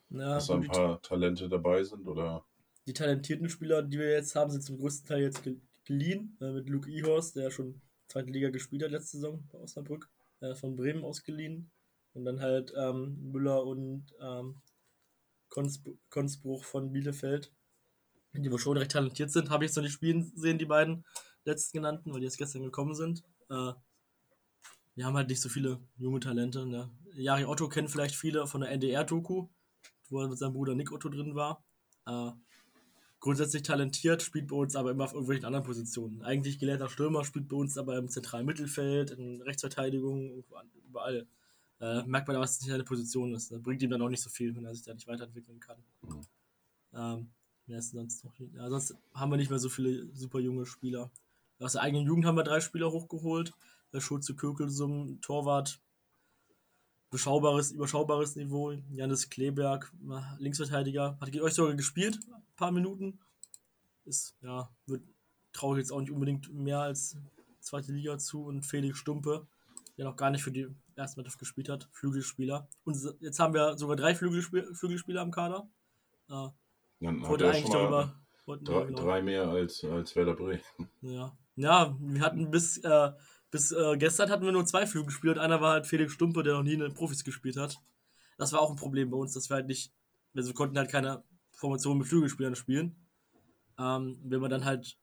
Ja, dass da ein paar Talente dabei sind oder? Die talentierten Spieler, die wir jetzt haben, sind zum größten Teil jetzt geliehen, äh, mit Luke Ihorst, der schon zweite Liga gespielt hat letzte Saison bei Osnabrück äh, von Bremen ausgeliehen. Und dann halt ähm, Müller und ähm, Konsp Konspruch von Bielefeld, die wohl schon recht talentiert sind. Habe ich noch nicht spielen sehen, die beiden letzten genannten, weil die jetzt gestern gekommen sind. Äh, wir haben halt nicht so viele junge Talente. Ne? Jari Otto kennen vielleicht viele von der NDR-Doku, wo er mit seinem Bruder Nick Otto drin war. Äh, grundsätzlich talentiert, spielt bei uns aber immer auf irgendwelchen anderen Positionen. Eigentlich gelehrter Stürmer, spielt bei uns aber im zentralen Mittelfeld, in Rechtsverteidigung, überall. Äh, merkt man aber, dass es nicht seine Position ist. Das bringt ihm dann auch nicht so viel, wenn er sich da nicht weiterentwickeln kann. Mhm. Ähm, sonst noch? Ja, sonst haben wir nicht mehr so viele super junge Spieler. Aus der eigenen Jugend haben wir drei Spieler hochgeholt. Der Schulze Kökelsum, Torwart, beschaubares, überschaubares Niveau. Janis Kleberg, Linksverteidiger, hat gegen euch sogar gespielt, paar Minuten. Ist, ja, wird traue ich jetzt auch nicht unbedingt mehr als zweite Liga zu. Und Felix Stumpe, der noch gar nicht für die erste Mannschaft gespielt hat, Flügelspieler. Und jetzt haben wir sogar drei Flügelspieler, Flügelspieler am Kader. Äh, Dann wollte eigentlich darüber. drei, genau. drei mehr als, als Werder Bremen. Ja. ja, wir hatten bis, äh, bis äh, gestern hatten wir nur zwei Flügelspieler und einer war halt Felix Stumpe, der noch nie in den Profis gespielt hat. Das war auch ein Problem bei uns, dass wir halt nicht, also wir konnten halt keine Formation mit Flügelspielern spielen. Ähm, wenn man dann halt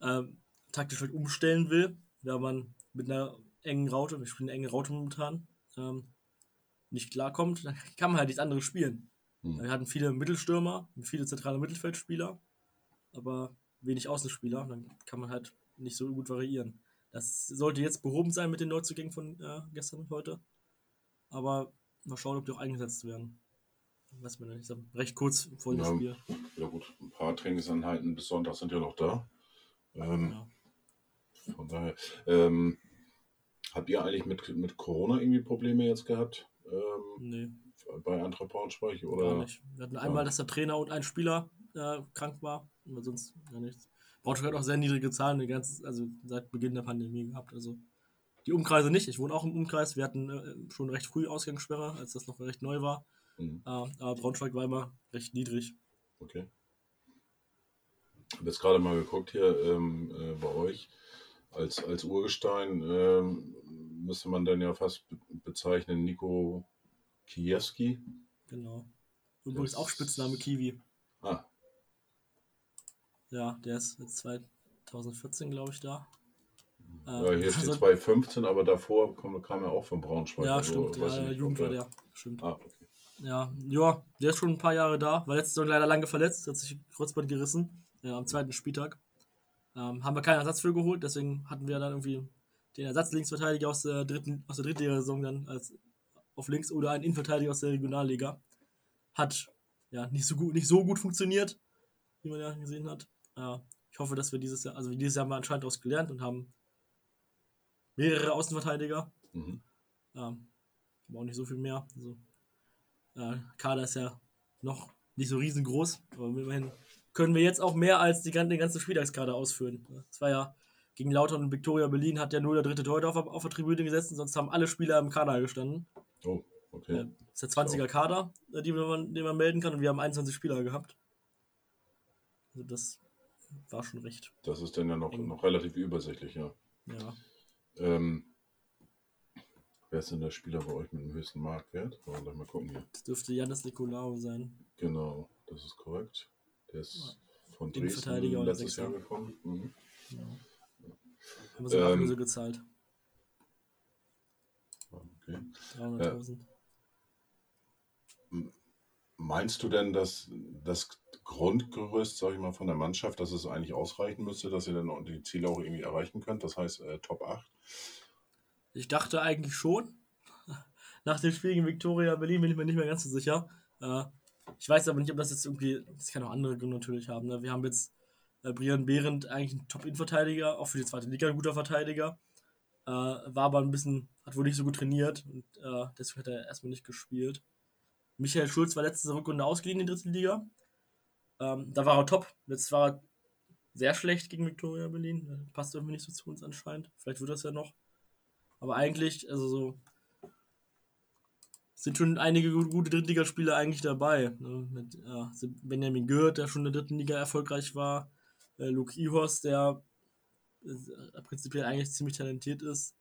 ähm, taktisch halt umstellen will, wenn man mit einer engen Raute, wir spielen eine enge Raute momentan, ähm, nicht klarkommt, dann kann man halt nichts anderes spielen. Hm. Wir hatten viele Mittelstürmer, viele zentrale Mittelfeldspieler, aber wenig Außenspieler. Dann kann man halt nicht so gut variieren. Das sollte jetzt behoben sein mit den Neuzugängen von äh, gestern und heute. Aber mal schauen, ob die auch eingesetzt werden. Weiß man nicht. Recht kurz vor dem Ja. Spiel. Ja gut, ein paar Trainingseinheiten bis Sonntag sind ja noch da. Ähm, Ja. Von daher, ähm, habt ihr eigentlich mit, mit Corona irgendwie Probleme jetzt gehabt? Ähm, Nee, bei Eintracht Braunschweig? gar Oder? nicht. Wir hatten einmal, dass der Trainer und ein Spieler äh, krank war, aber sonst gar nichts. Braunschweig hat auch sehr niedrige Zahlen, die ganze, also seit Beginn der Pandemie gehabt. Also die Umkreise nicht. Ich wohne auch im Umkreis. Wir hatten äh, schon recht früh Ausgangssperre, als das noch recht neu war. Mhm. Aber Braunschweig war immer recht niedrig. Okay. Ich habe jetzt gerade mal geguckt hier ähm, äh, bei euch. Als, als Urgestein ähm, müsste man dann ja fast be bezeichnen Nico Kiewski. Genau. Übrigens Das- auch Spitzname Kiwi. Ah, Ja, der ist jetzt 2014, glaube ich, da. Ja, hier steht also- 2015, aber davor kam, kam er auch von Braunschweig. Ja, also stimmt. Ja, Jugend war der. Stimmt. Ah, okay. Ja, ja, der ist schon ein paar Jahre da. War letzte Saison leider lange verletzt, hat sich Kreuzband gerissen. Ja, am zweiten Spieltag. Ähm, haben wir keinen Ersatz für geholt, deswegen hatten wir dann irgendwie den Ersatzlinksverteidiger aus der dritten, aus der Drittliga-Saison dann als auf links oder einen Innenverteidiger aus der Regionalliga. Hat ja nicht so gut, nicht so gut funktioniert, wie man ja gesehen hat. Äh, ich hoffe, dass wir dieses Jahr, also dieses Jahr haben wir anscheinend daraus gelernt und haben mehrere Außenverteidiger. Mhm. Ähm, aber auch nicht so viel mehr. Also, äh, Kader ist ja noch nicht so riesengroß, aber immerhin können wir jetzt auch mehr als die, den ganzen Spieltagskader ausführen. Es war ja gegen Lautern und Viktoria Berlin hat ja nur der dritte Torhüter auf, auf der Tribüne gesessen, sonst haben alle Spieler im Kader gestanden. Oh, okay. Ja. Das ist der 20er Kader, äh, die man, den man melden kann und wir haben 21 Spieler gehabt. Also das war schon recht. Das ist dann ja noch, Eng. noch relativ übersichtlich, ja. Ja. Ähm, wer ist denn der Spieler bei euch mit dem höchsten Marktwert? Wollen wir gleich mal gucken hier. Das dürfte Janis Nikolaou sein. Genau, das ist korrekt. Der ist von Dresden letztes Jahr gekommen. Mhm. Ja. Haben wir sogar Ähm, Ablöse gezahlt. Okay. 300.000. Meinst du denn, dass das Grundgerüst, sag ich mal, von der Mannschaft, dass es eigentlich ausreichen müsste, dass ihr dann die Ziele auch irgendwie erreichen könnt? Das heißt äh, Top 8? Ich dachte eigentlich schon. Nach dem Spiel gegen Viktoria Berlin bin ich mir nicht mehr ganz so sicher. Äh, ich weiß aber nicht, ob das jetzt irgendwie. Das kann auch andere Gründe natürlich haben. Ne? Wir haben jetzt äh, Brian Behrendt, eigentlich ein Top-In-Verteidiger, auch für die zweite Liga ein guter Verteidiger. Äh, war aber ein bisschen, hat wohl nicht so gut trainiert und deswegen hat er erstmal nicht gespielt. Michael Schulz war letzte Rückrunde ausgeliehen in die dritte Liga. Ähm, da war er top. Jetzt war er sehr schlecht gegen Viktoria Berlin. Passt irgendwie nicht so zu uns anscheinend. Vielleicht wird das ja noch. Aber eigentlich, also so, sind schon einige gu- gute Drittligaspieler eigentlich dabei. Ne? Mit ja, Benjamin Gürt, der schon in der dritten Liga erfolgreich war. Äh, Luke Ihorst, der äh, prinzipiell eigentlich ziemlich talentiert ist.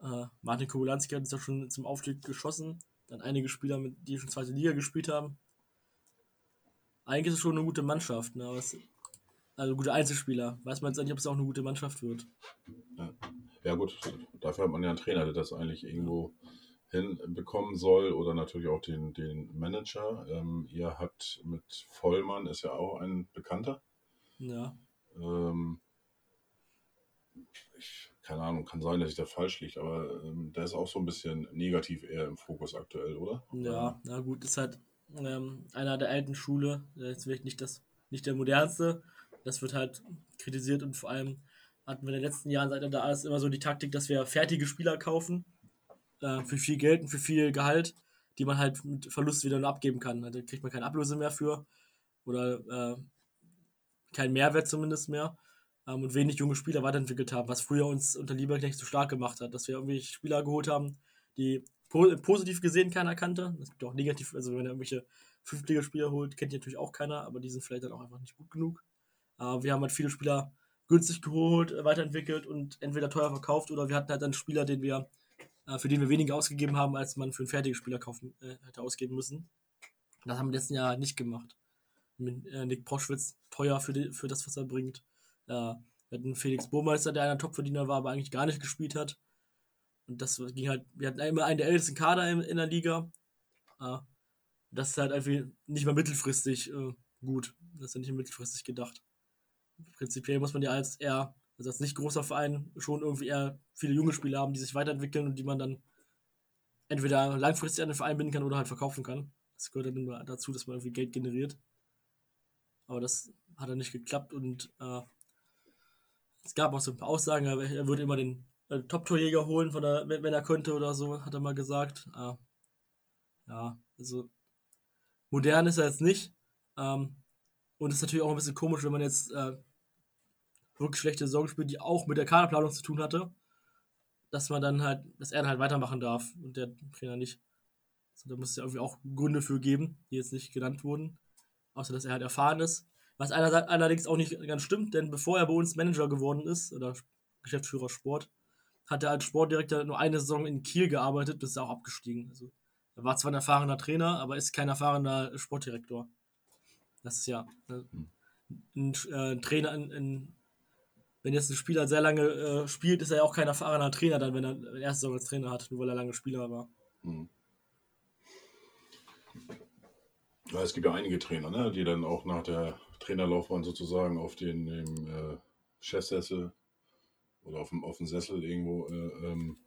Äh, Martin Kobulanski hat uns ja schon zum Aufstieg geschossen. Dann einige Spieler, mit, die schon zweite Liga gespielt haben. Eigentlich ist es schon eine gute Mannschaft. Ne? Es, also gute Einzelspieler. Weiß man jetzt nicht, ob es auch eine gute Mannschaft wird. Ja gut, dafür hat man ja einen Trainer, der das eigentlich irgendwo hinbekommen soll oder natürlich auch den, den Manager. Ähm, ihr habt mit Vollmann, ist ja auch ein Bekannter. Ja. Ähm, ich, keine Ahnung, kann sein, dass ich da falsch liege, aber ähm, der ist auch so ein bisschen negativ eher im Fokus aktuell, oder? Ja, na gut, ist halt ähm, einer der alten Schule. Der Jetzt vielleicht nicht das nicht der modernste. Das wird halt kritisiert und vor allem hatten wir in den letzten Jahren, seit da ist, immer so die Taktik, dass wir fertige Spieler kaufen äh, für viel Geld und für viel Gehalt, die man halt mit Verlust wieder nur abgeben kann. Da kriegt man keine Ablöse mehr für oder äh, keinen Mehrwert zumindest mehr ähm, und wenig junge Spieler weiterentwickelt haben, was früher uns unter Lieberknecht so stark gemacht hat, dass wir irgendwie Spieler geholt haben, die po positiv gesehen keiner kannte. Es gibt auch negativ, also wenn er irgendwelche Fünftligaspieler holt, kennt die natürlich auch keiner, aber die sind vielleicht dann auch einfach nicht gut genug. Äh, wir haben halt viele Spieler günstig geholt, äh, weiterentwickelt und entweder teuer verkauft oder wir hatten halt dann Spieler, den wir, äh, für den wir weniger ausgegeben haben, als man für einen fertigen Spieler kaufen äh, hätte ausgeben müssen. Das haben wir letzten Jahr nicht gemacht. Mit äh, Nick Proschwitz teuer für, die, für das, was er bringt. Äh, wir hatten Felix Burmeister, der einer Topverdiener war, aber eigentlich gar nicht gespielt hat. Und das ging halt, wir hatten immer einen der ältesten Kader in, in der Liga. Äh, das ist halt einfach nicht mal mittelfristig äh, gut. Das ist ja nicht mittelfristig gedacht. Prinzipiell muss man ja als eher, also als nicht großer Verein, schon irgendwie eher viele junge Spieler haben, die sich weiterentwickeln und die man dann entweder langfristig an den Verein binden kann oder halt verkaufen kann. Das gehört dann dazu, dass man irgendwie Geld generiert. Aber das hat dann nicht geklappt und äh, es gab auch so ein paar Aussagen, er würde immer den äh, Top-Torjäger holen, von der, wenn, er könnte oder so, hat er mal gesagt. Äh, ja, also modern ist er jetzt nicht. Ähm, und es ist natürlich auch ein bisschen komisch, wenn man jetzt äh, wirklich schlechte Saison spielt, die auch mit der Kaderplanung zu tun hatte, dass man dann halt, dass er dann halt weitermachen darf und der Trainer nicht. Also, da muss es ja irgendwie auch Gründe für geben, die jetzt nicht genannt wurden. Außer dass er halt erfahren ist. Was allerdings auch nicht ganz stimmt, denn bevor er bei uns Manager geworden ist, oder Geschäftsführer Sport, hat er als Sportdirektor nur eine Saison in Kiel gearbeitet, das ist auch abgestiegen. Also, er war zwar ein erfahrener Trainer, aber ist kein erfahrener Sportdirektor. Das ist ja äh, ein, äh, ein, Trainer, ein, ein, wenn jetzt ein Spieler sehr lange äh, spielt, ist er ja auch kein erfahrener Trainer, dann, wenn er eine erste Saison als Trainer hat, nur weil er lange Spieler war. Mhm. Ja, es gibt ja einige Trainer, ne, die dann auch nach der Trainerlaufbahn sozusagen auf den dem, äh, Chefsessel oder auf dem, auf dem Sessel irgendwo äh, ähm,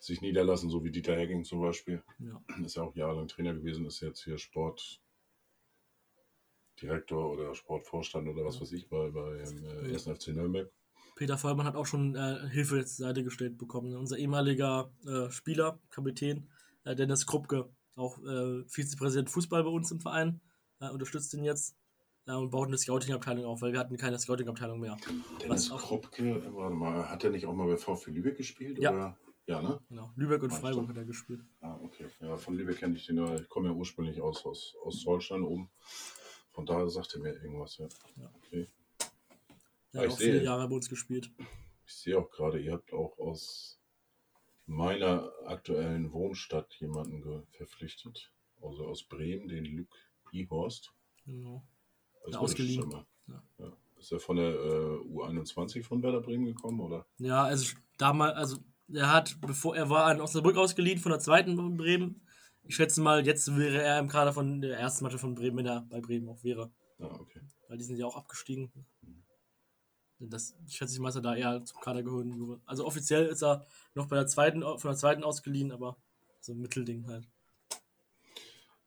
sich niederlassen, so wie Dieter Hecking zum Beispiel. Ja. Ist ja auch jahrelang Trainer gewesen, ist jetzt hier Sportdirektor oder Sportvorstand oder was weiß ich bei, bei äh, 1. FC Nürnberg. Peter Vollmann hat auch schon äh, Hilfe zur Seite gestellt bekommen. Unser ehemaliger äh, Spieler, Kapitän, äh, Dennis Kruppke, auch äh, Vizepräsident Fußball bei uns im Verein, äh, unterstützt ihn jetzt und baut eine Scouting-Abteilung auf, weil wir hatten keine Scouting-Abteilung mehr. Dennis Kruppke, warte mal, hat er nicht auch mal bei VfB Lübeck gespielt? Ja. Oder? Ja, ne? Genau. Lübeck und Freiburg hat er gespielt. Ah, okay. Ja, von Lübeck kenne ich den, ich komme ja ursprünglich aus, aus, aus Holstein oben. Von daher sagte mir irgendwas, ja. ja. Okay. Er hat auch viele Jahre bei uns gespielt. Ich sehe auch gerade, ihr habt auch aus meiner aktuellen Wohnstadt jemanden verpflichtet. Also aus Bremen, den Luke Ihorst. Genau. Also ausgeliehen. Ja. Ja. Ist er von der äh, U21 von Werder Bremen gekommen, oder? Ja, also damals, also er hat, bevor er war an Osnabrück ausgeliehen von der zweiten Bremen. Ich schätze mal, jetzt wäre er im Kader von der ersten Mannschaft von Bremen, wenn er bei Bremen auch wäre. Ah, okay. Weil die sind ja auch abgestiegen. Das schätze ich mal, dass er da eher zum Kader geholt wurde. Also offiziell ist er noch bei der zweiten, von der zweiten ausgeliehen, aber so ein Mittelding halt.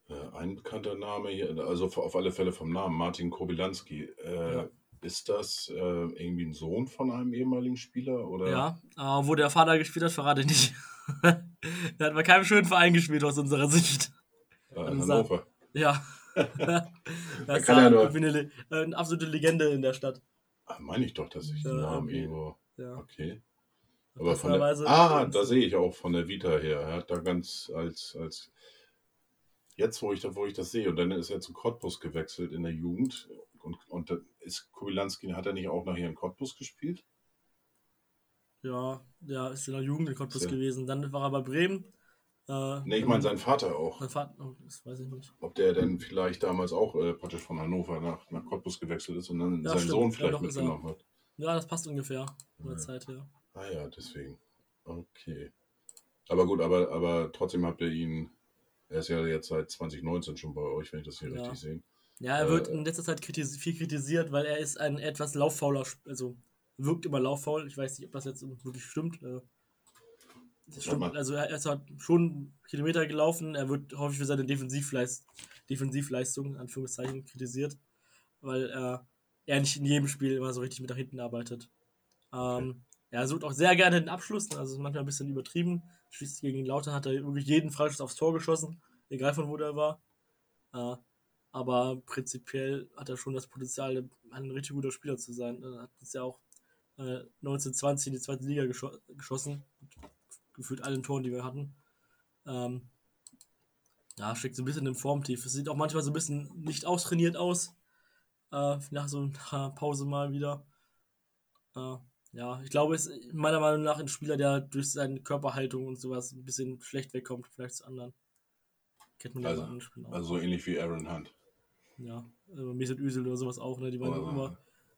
Äh, ein bekannter Name hier, also auf alle Fälle vom Namen, Martin Kobylanski. Äh, ja. Ist das äh, irgendwie ein Sohn von einem ehemaligen Spieler? Oder? Ja, aber wo der Vater gespielt hat, verrate ich nicht. der hat bei keinem schönen Verein gespielt aus unserer Sicht. Äh, in Hannover. Ja. das ist ja nur... eine, eine, absolute Legende in der Stadt. Ach, meine ich doch, dass ich den Namen okay. irgendwo. Ja. Okay. Aber von der, ah, da sehe ich auch von der Vita her. Er hat da ganz als, als jetzt, wo ich, wo ich das sehe, und dann ist er zu Cottbus gewechselt in der Jugend. Und, und ist Kubilanski, hat er nicht auch nachher in Cottbus gespielt? Ja, ja, ist in der Jugend in Cottbus ja. gewesen. Dann war er bei Bremen. Äh, ne, ich meine sein Vater auch. Sein Vater, oh, das weiß ich nicht. Ob der denn vielleicht damals auch äh, praktisch von Hannover nach, nach Cottbus gewechselt ist und dann ja, seinen stimmt. Sohn vielleicht ja, mitgenommen hat. Ja, das passt ungefähr von der Zeit her. Ah ja, deswegen. Okay. Aber gut, aber, aber trotzdem habt ihr ihn er ist ja jetzt seit 2019 schon bei euch, wenn ich das hier richtig sehe. Ja, er wird äh, in letzter Zeit kritis viel kritisiert, weil er ist ein etwas lauffauler, also wirkt immer lauffaul. Ich weiß nicht, ob das jetzt wirklich stimmt. Äh, stimmt. Also er ist halt schon Kilometer gelaufen. Er wird häufig für seine Defensivleist Defensivleistung, Anführungszeichen, kritisiert. weil äh, er nicht in jedem Spiel immer so richtig mit nach hinten arbeitet. Ähm, er sucht auch sehr gerne den Abschluss, also ist manchmal ein bisschen übertrieben. Schließlich gegen Lauter hat er wirklich jeden Freischuss aufs Tor geschossen, egal von wo der war. Äh, aber prinzipiell hat er schon das Potenzial, ein richtig guter Spieler zu sein. Er hat jetzt ja auch äh, 1920 in die zweite Liga gescho geschossen. Gefühlt allen Toren, die wir hatten. Ähm, ja, steckt so ein bisschen im Formtief. Es sieht auch manchmal so ein bisschen nicht austrainiert aus. Äh, nach so einer Pause mal wieder. Äh, ja, ich glaube, es ist meiner Meinung nach ein Spieler, der durch seine Körperhaltung und sowas ein bisschen schlecht wegkommt, vielleicht zu anderen. Kennt man ja also, bei anderen Spielen auch. Also so ähnlich wie Aaron Hunt. Ja, also Mesut Özil oder sowas auch, ne? Die waren oh, immer,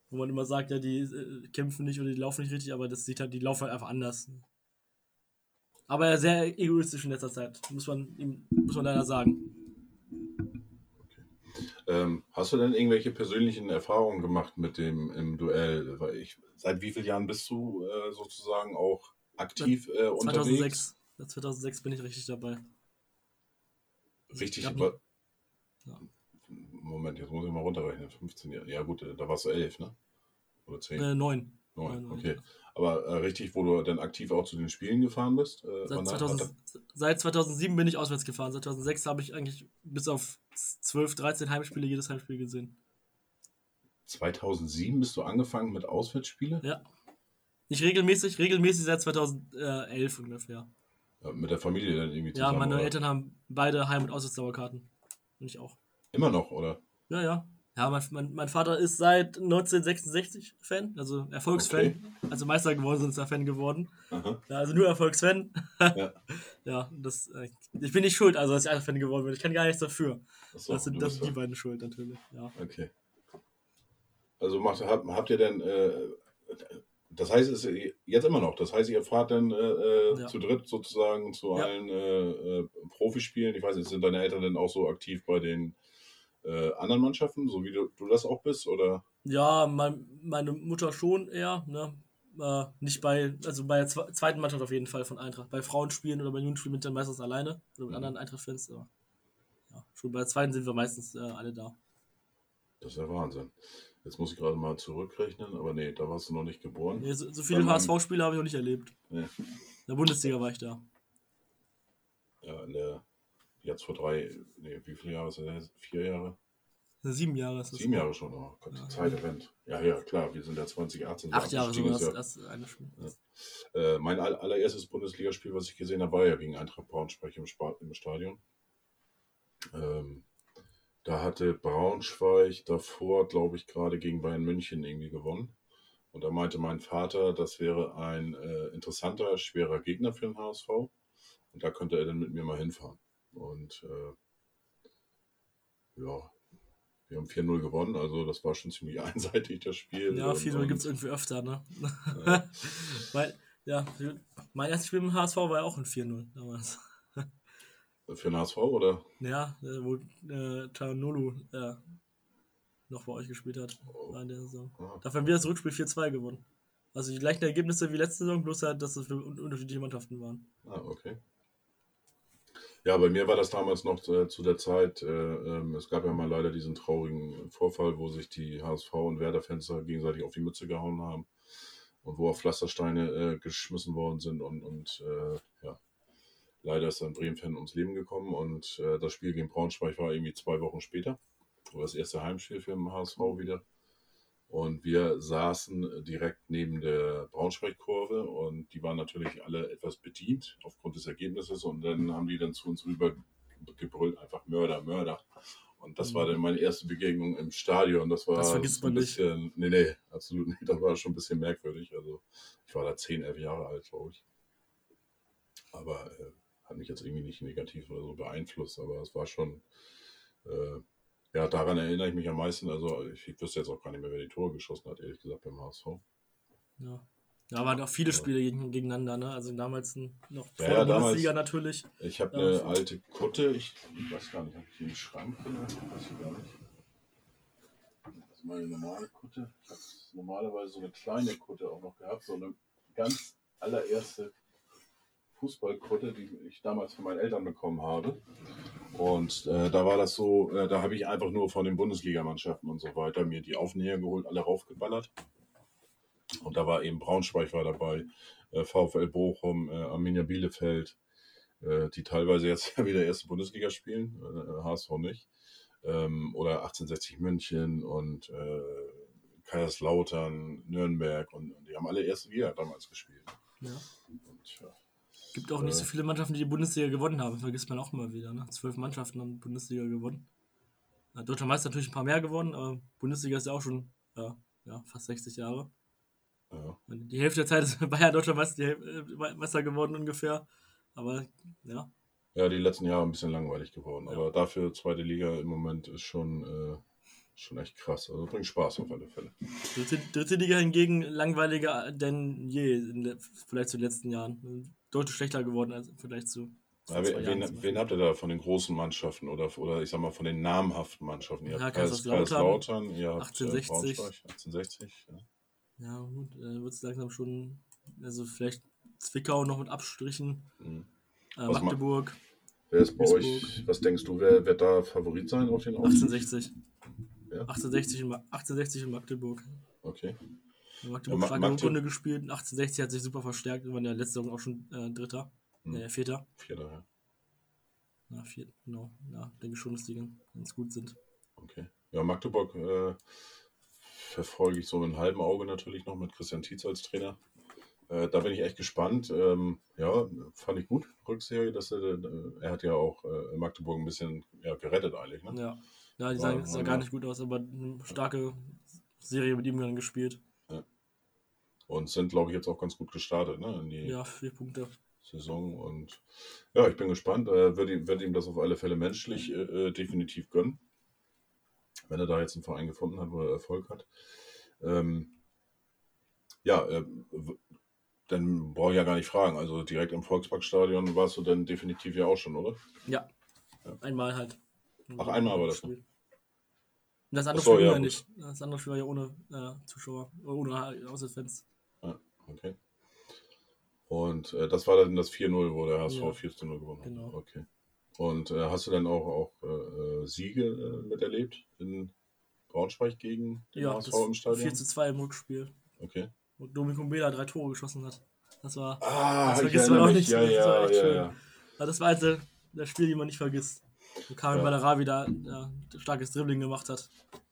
wo man immer sagt, ja, die äh, kämpfen nicht oder die laufen nicht richtig, aber das sieht halt, die laufen halt einfach anders. Aber sehr egoistisch in letzter Zeit, muss man ihm, muss man leider sagen. Ähm, hast du denn irgendwelche persönlichen Erfahrungen gemacht mit dem im Duell? Weil ich, seit wie vielen Jahren bist du äh, sozusagen auch aktiv äh, 2006. unterwegs? Seit 2006 bin ich richtig dabei. Richtig, aber. Ja. Moment, jetzt muss ich mal runterrechnen. 15 Jahre. Ja, gut, da warst du 11, ne? Oder 10? Äh, 9. 9, okay. Aber äh, richtig, wo du dann aktiv auch zu den Spielen gefahren bist? Äh, seit, 2000, seit, 2007 bin ich auswärts gefahren. Seit 2006 habe ich eigentlich bis auf 12, 13 Heimspiele jedes Heimspiel gesehen. 2007 bist du angefangen mit Auswärtsspielen? Ja. Nicht regelmäßig, regelmäßig seit 2011 ungefähr. Ja, mit der Familie dann irgendwie zusammen? Ja, meine oder? Eltern haben beide Heim- und Auswärtsdauerkarten. Und ich auch. Immer noch, oder? Ja, ja. Ja, mein, mein, mein Vater ist seit 1966 Fan, also Erfolgsfan. Okay. Also Meister geworden sind, ist er Fan geworden. Ja, also nur Erfolgsfan. Ja, ja das, äh, ich bin nicht schuld, also dass ich einfach Fan geworden bin. Ich kann gar nichts dafür. So, das sind, das sind die beiden schuld natürlich. Ja. Okay. Also macht, habt, habt ihr denn, äh, das heißt, es jetzt immer noch, das heißt, ihr fahrt dann äh, äh, ja. zu dritt sozusagen zu allen äh, äh, Profispielen. Ich weiß nicht, sind deine Eltern denn auch so aktiv bei den äh, anderen Mannschaften, so wie du, du das auch bist, oder? Ja, mein, meine Mutter schon eher, ne? Äh, nicht bei, also bei der zweiten Mannschaft auf jeden Fall von Eintracht. Bei Frauenspielen oder bei Jugendspielen bin ich dann meistens alleine oder mit mhm. anderen Eintracht-Fans. Ja, schon bei der zweiten sind wir meistens äh, alle da. Das ist ja Wahnsinn. Jetzt muss ich gerade mal zurückrechnen, aber nee, da warst du noch nicht geboren. Nee, so, so viele HSV-Spiele habe ich noch nicht erlebt. Nee. In der Bundesliga war ich da. Ja, in der Jetzt vor drei, nee, wie viele Jahre ist das? Vier Jahre? Sieben Jahre ist das. Sieben Jahre schon, oh Gott, die ja. Zeit erwähnt. Ja, ja, klar, wir sind ja 2018. Acht Jahre so das, das eine Spiel. Ja. Äh, mein allererstes Bundesligaspiel, was ich gesehen habe, war ja gegen Eintracht Braunschweig im, im Stadion. Ähm, da hatte Braunschweig davor, glaube ich, gerade gegen Bayern München irgendwie gewonnen. Und da meinte mein Vater, das wäre ein äh, interessanter, schwerer Gegner für den HSV. Und da könnte er dann mit mir mal hinfahren. Und äh, ja, wir haben 4-0 gewonnen, also das war schon ziemlich einseitig, das Spiel. Ja, 4-0 gibt es irgendwie öfter, ne? Ja. Weil, ja, mein erstes Spiel mit HSV war ja auch ein 4-0 damals. Für den HSV, oder? Ja, äh, wo äh, Tanolu äh, noch bei euch gespielt hat. Oh. In der Saison. Ah. Dafür haben wir das Rückspiel 4-2 gewonnen. Also die gleichen Ergebnisse wie letzte Saison, bloß halt, dass es unterschiedliche Mannschaften waren. Ah, okay. Ja, bei mir war das damals noch äh, zu der Zeit, äh, ähm, es gab ja mal leider diesen traurigen Vorfall, wo sich die HSV und Werder-Fans gegenseitig auf die Mütze gehauen haben und wo auch Pflastersteine äh, geschmissen worden sind und, und äh, ja, leider ist dann Bremen-Fan ums Leben gekommen und äh, das Spiel gegen Braunschweig war irgendwie zwei Wochen später, das erste Heimspiel für den HSV wieder. Und wir saßen direkt neben der Braunschweig-Kurve und die waren natürlich alle etwas bedient aufgrund des Ergebnisses. Und dann haben die dann zu uns rüber gebrüllt, einfach Mörder, Mörder. Und das war dann meine erste Begegnung im Stadion. Das war das vergisst man ein bisschen, nicht. nee, nee, absolut nicht. Das war schon ein bisschen merkwürdig. Also ich war da 10, 11 Jahre alt, glaube ich. Aber äh, hat mich jetzt irgendwie nicht negativ oder so beeinflusst. Aber es war schon, äh, ja, daran erinnere ich mich am meisten. Also ich, ich wüsste jetzt auch gar nicht mehr, wer die Tore geschossen hat, ehrlich gesagt, beim HSV. Ja. Da waren auch viele Spiele gegen, gegeneinander, ne? Also damals noch vor ja, der Bundesliga natürlich. Ich habe eine ähm, alte Kutte, ich, ich, weiß gar nicht, habe ich die im Schrank drin? Ich weiß gar nicht. Das ist meine normale Kutte. Ich habe normalerweise so eine kleine Kutte auch noch gehabt, so eine ganz allererste Fußballkutte, die ich damals von meinen Eltern bekommen habe. Und äh, da war das so, äh, da habe ich einfach nur von den Bundesligamannschaften und so weiter mir die Aufnäher geholt, alle raufgeballert. Und da war eben Braunschweig war dabei, äh, VfL Bochum, äh, Arminia Bielefeld, äh, die teilweise jetzt wieder erste Bundesliga spielen, äh, HSV nicht. Ähm, oder 1860 München und äh, Kaiserslautern, Nürnberg und, und die haben alle erste Liga damals gespielt. Ja. Und, ja, Gibt auch nicht so viele Mannschaften, die die Bundesliga gewonnen haben. Vergisst man auch immer wieder. Ne? Zwölf Mannschaften haben die Bundesliga gewonnen. Deutscher Meister natürlich ein paar mehr gewonnen, aber Bundesliga ist ja auch schon ja, ja, fast 60 Jahre. ja. Die Hälfte der Zeit ist Bayern Deutscher Meister, äh, Meister geworden ungefähr. Aber ja, ja, die letzten Jahre ein bisschen langweilig geworden. Ja. Aber dafür zweite Liga im Moment ist schon, äh, schon echt krass. Also bringt Spaß auf alle Fälle. dritte, dritte Liga hingegen langweiliger denn je, in vielleicht zu den letzten Jahren. Deutlich schlechter geworden als im Vergleich zu. Ja, wen, Jahren wen, habt ihr da von den großen Mannschaften oder, oder ich sag mal von den namhaften Mannschaften? Ihr Ja, habt Kaiserslautern, ihr habt 1860. Äh, Braunschweig, 1860. Ja. Ja, gut, äh, wird es langsam schon, also vielleicht Zwickau noch mit Abstrichen, Mhm. äh, Magdeburg, Wer ist bei Duisburg. euch, was denkst du, wer wird da Favorit sein auf den Aufstieg? 1860. Ja. 1860 in, Ma 1860 in Magdeburg. Okay. Magdeburg Ja, Magde- Runde gespielt. 1860 hat sich super verstärkt. Wir waren ja letzte Saison auch schon äh, Dritter. Hm. Äh, Vierter. Vierter, ja. Ja, vier, genau. Ja, denke schon, dass die ganz- gut sind. Okay. Ja, Magdeburg äh, verfolge ich so mit einem halben Auge natürlich noch mit Christian Tietz als Trainer. Äh, da bin ich echt gespannt. Ähm, ja, fand ich gut, Rückserie, dass er, äh, er hat ja auch äh, Magdeburg ein bisschen ja, gerettet eigentlich. Ne? Ja. Ja, die sahen, sah gar nicht gut aus, aber eine starke Serie mit ihm dann gespielt. Und sind, glaube ich, jetzt auch ganz gut gestartet ne? in die Ja, vier Punkte. Saison. Und ja, ich bin gespannt. Äh, Würde ihm, werd ihm das auf alle Fälle menschlich äh, äh, definitiv gönnen. Wenn er da jetzt einen Verein gefunden hat, wo er Erfolg hat. Ähm, ja, äh, dann brauche ich ja gar nicht fragen. Also direkt im Volksparkstadion warst du dann definitiv ja auch schon, oder? Ja. Einmal halt. Ach, einmal war das Spiel. Das andere so, Spiel ja, ja nicht. Das andere Spiel war ja ohne äh, Zuschauer, ohne Auswärtsfans. Okay. Und äh, das war dann das 4-0, wo der HSV Ja. 4-0 gewonnen hat. Genau. Okay. Und äh, hast du dann auch, auch äh, äh, Siege äh, miterlebt in Braunschweig gegen den Ja, HSV das im Stadion? 4 zu 2 im Rückspiel. Okay. Wo Dominico Bela drei Tore geschossen hat. Das war, Ah, Das vergisst man auch nicht. Ja, Das ja, war echt ja, schön. ja. das war der, der Spiele, die man nicht vergisst. Wo Karin Ja. Ballarabi da ja, ein starkes Dribbling gemacht hat.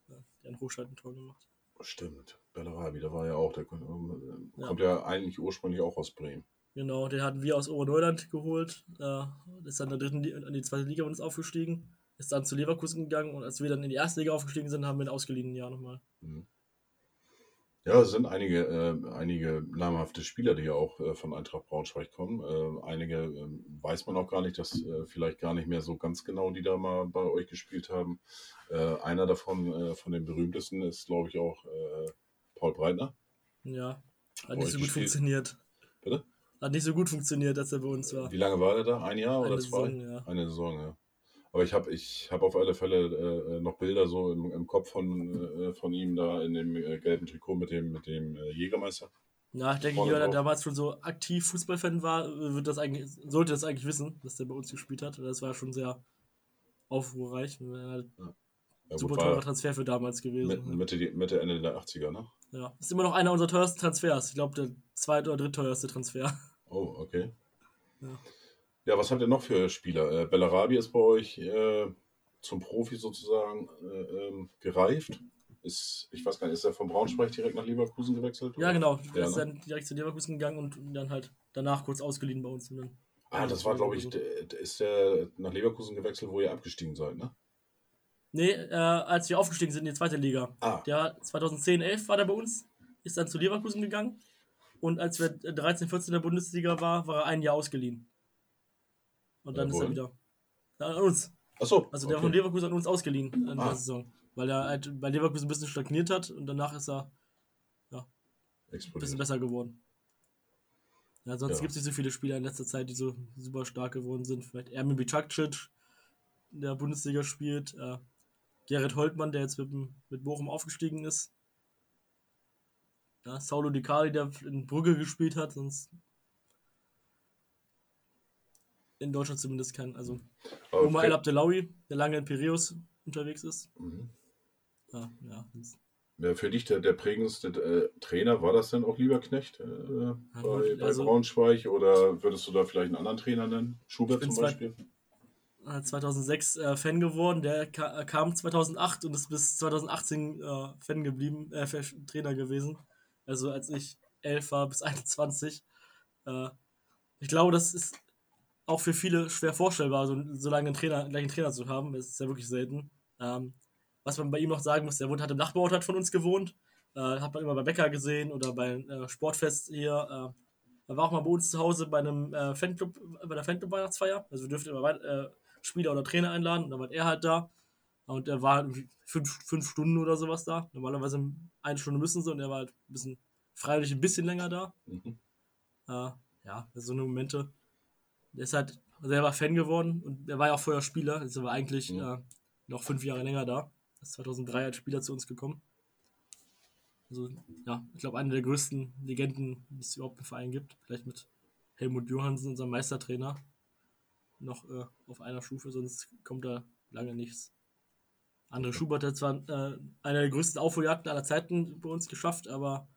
Ja, der ein Hochschalt ein Tor gemacht. Stimmt. Bellarabi, da war ja auch. Der kommt, äh, Ja. kommt ja eigentlich ursprünglich auch aus Bremen. Genau, den hatten wir aus Oberneuland geholt. Äh, ist dann in der dritten in die zweite Liga uns aufgestiegen. Ist dann zu Leverkusen gegangen und als wir dann in die erste Liga aufgestiegen sind, haben wir ihn ausgeliehen ein Jahr nochmal. Mhm. Ja, es sind einige, äh, einige namhafte Spieler, die ja auch äh, von Eintracht Braunschweig kommen. Äh, einige äh, weiß man auch gar nicht, dass äh, vielleicht gar nicht mehr so ganz genau, die da mal bei euch gespielt haben. Äh, einer davon, von den berühmtesten, ist, glaube ich, auch Paul Breitner. Ja, hat nicht so gut gespielt. funktioniert. Bitte? Hat nicht so gut funktioniert, als er bei uns war. Wie lange war er da? Ein Jahr oder Eine zwei? Saison, ja. Eine Saison, ja. Aber ich habe ich hab auf alle Fälle äh, noch Bilder so im, im Kopf von, äh, von ihm da in dem äh, gelben Trikot mit dem, mit dem äh, Jägermeister. Ja, ich denke, jeder, der damals schon so aktiv Fußballfan war, wird das eigentlich, sollte das eigentlich wissen, dass der bei uns gespielt hat. Das war schon sehr aufruhrreich. Ein Ja, super gut, teurer Transfer für damals gewesen. mit, Mitte, die- Mitte, Ende der 80er, ne? Ja, ist immer noch einer unserer teuersten Transfers. Ich glaube, der zweit- oder drittteuerste Transfer. Oh, okay. Ja. Ja, was habt ihr noch für Spieler? Äh, Bellarabi ist bei euch äh, zum Profi sozusagen äh, ähm, gereift. Ist, ich weiß gar nicht, ist er von Braunschweig direkt nach Leverkusen gewechselt? Ja, oder? genau. Der Ja, ist ne? dann direkt zu Leverkusen gegangen und dann halt danach kurz ausgeliehen bei uns. Und dann, Ah, das war, glaube ich, der ist der nach Leverkusen gewechselt, wo ihr abgestiegen seid, ne? Nee, äh, als wir aufgestiegen sind in die zweite Liga. Ah, Der 2010, 11 war der bei uns, ist dann zu Leverkusen gegangen. Und als wir 13, 14 in der Bundesliga war, war er ein Jahr ausgeliehen. Und dann Äh, ist er wieder. Ja, an uns. achso. Also der okay. von Leverkusen an uns ausgeliehen in Ah. der Saison. Weil er halt bei Leverkusen ein bisschen stagniert hat und danach ist er ein bisschen besser geworden. Ja, sonst Ja. gibt es nicht so viele Spieler in letzter Zeit, die so super stark geworden sind. Vielleicht Ermin Bicakcic, in der Bundesliga spielt. Äh, Gerrit Holtmann, der jetzt mit, mit Bochum aufgestiegen ist. Ja, Saulo Di Cali, der in Brügge gespielt hat. Sonst in Deutschland zumindest keinen. Also Aber Omar El Abdelawi, der lange in Piraeus unterwegs ist. Mhm. Ja, ja. Ja, für dich der, der prägendste äh, Trainer, war das denn auch Lieberknecht äh, bei, bei also- Braunschweig oder würdest du da vielleicht einen anderen Trainer nennen? Schubert zum zwei- Beispiel? äh, 2006 äh, Fan geworden. Der ka äh, kam 2008 und ist bis 2018 äh, Fan geblieben, äh, Trainer gewesen. Also als ich 11 war bis 21. Äh, ich glaube, das ist auch für viele schwer vorstellbar, so, so lange einen Trainer, gleich einen Trainer zu haben. Das ist ja wirklich selten. Ähm, was man bei ihm noch sagen muss, der wohnt, hat im Nachbarort halt von uns gewohnt. Äh, hat man immer bei Bäcker gesehen oder bei äh, Sportfest hier. Äh, er war auch mal bei uns zu Hause bei einem äh, Fanclub, bei der Fanclub-Weihnachtsfeier. Also wir dürften immer äh, Spieler oder Trainer einladen und dann war er halt da. Und er war irgendwie fünf, fünf Stunden oder sowas da. Normalerweise eine Stunde müssen sie und er war halt ein bisschen, freiwillig ein bisschen länger da. Mhm. Äh, ja, so eine Momente. Der ist halt selber Fan geworden und er war ja auch vorher Spieler. Ist aber eigentlich Mhm. äh, noch fünf Jahre länger da. Ist 2003 als Spieler zu uns gekommen. Also, ja, ich glaube, eine der größten Legenden, die es überhaupt im Verein gibt. Vielleicht mit Helmut Johansen, unserem Meistertrainer, noch äh, auf einer Stufe, sonst kommt da lange nichts. André Schubert hat zwar äh, eine der größten Aufholjagden aller Zeiten bei uns geschafft, aber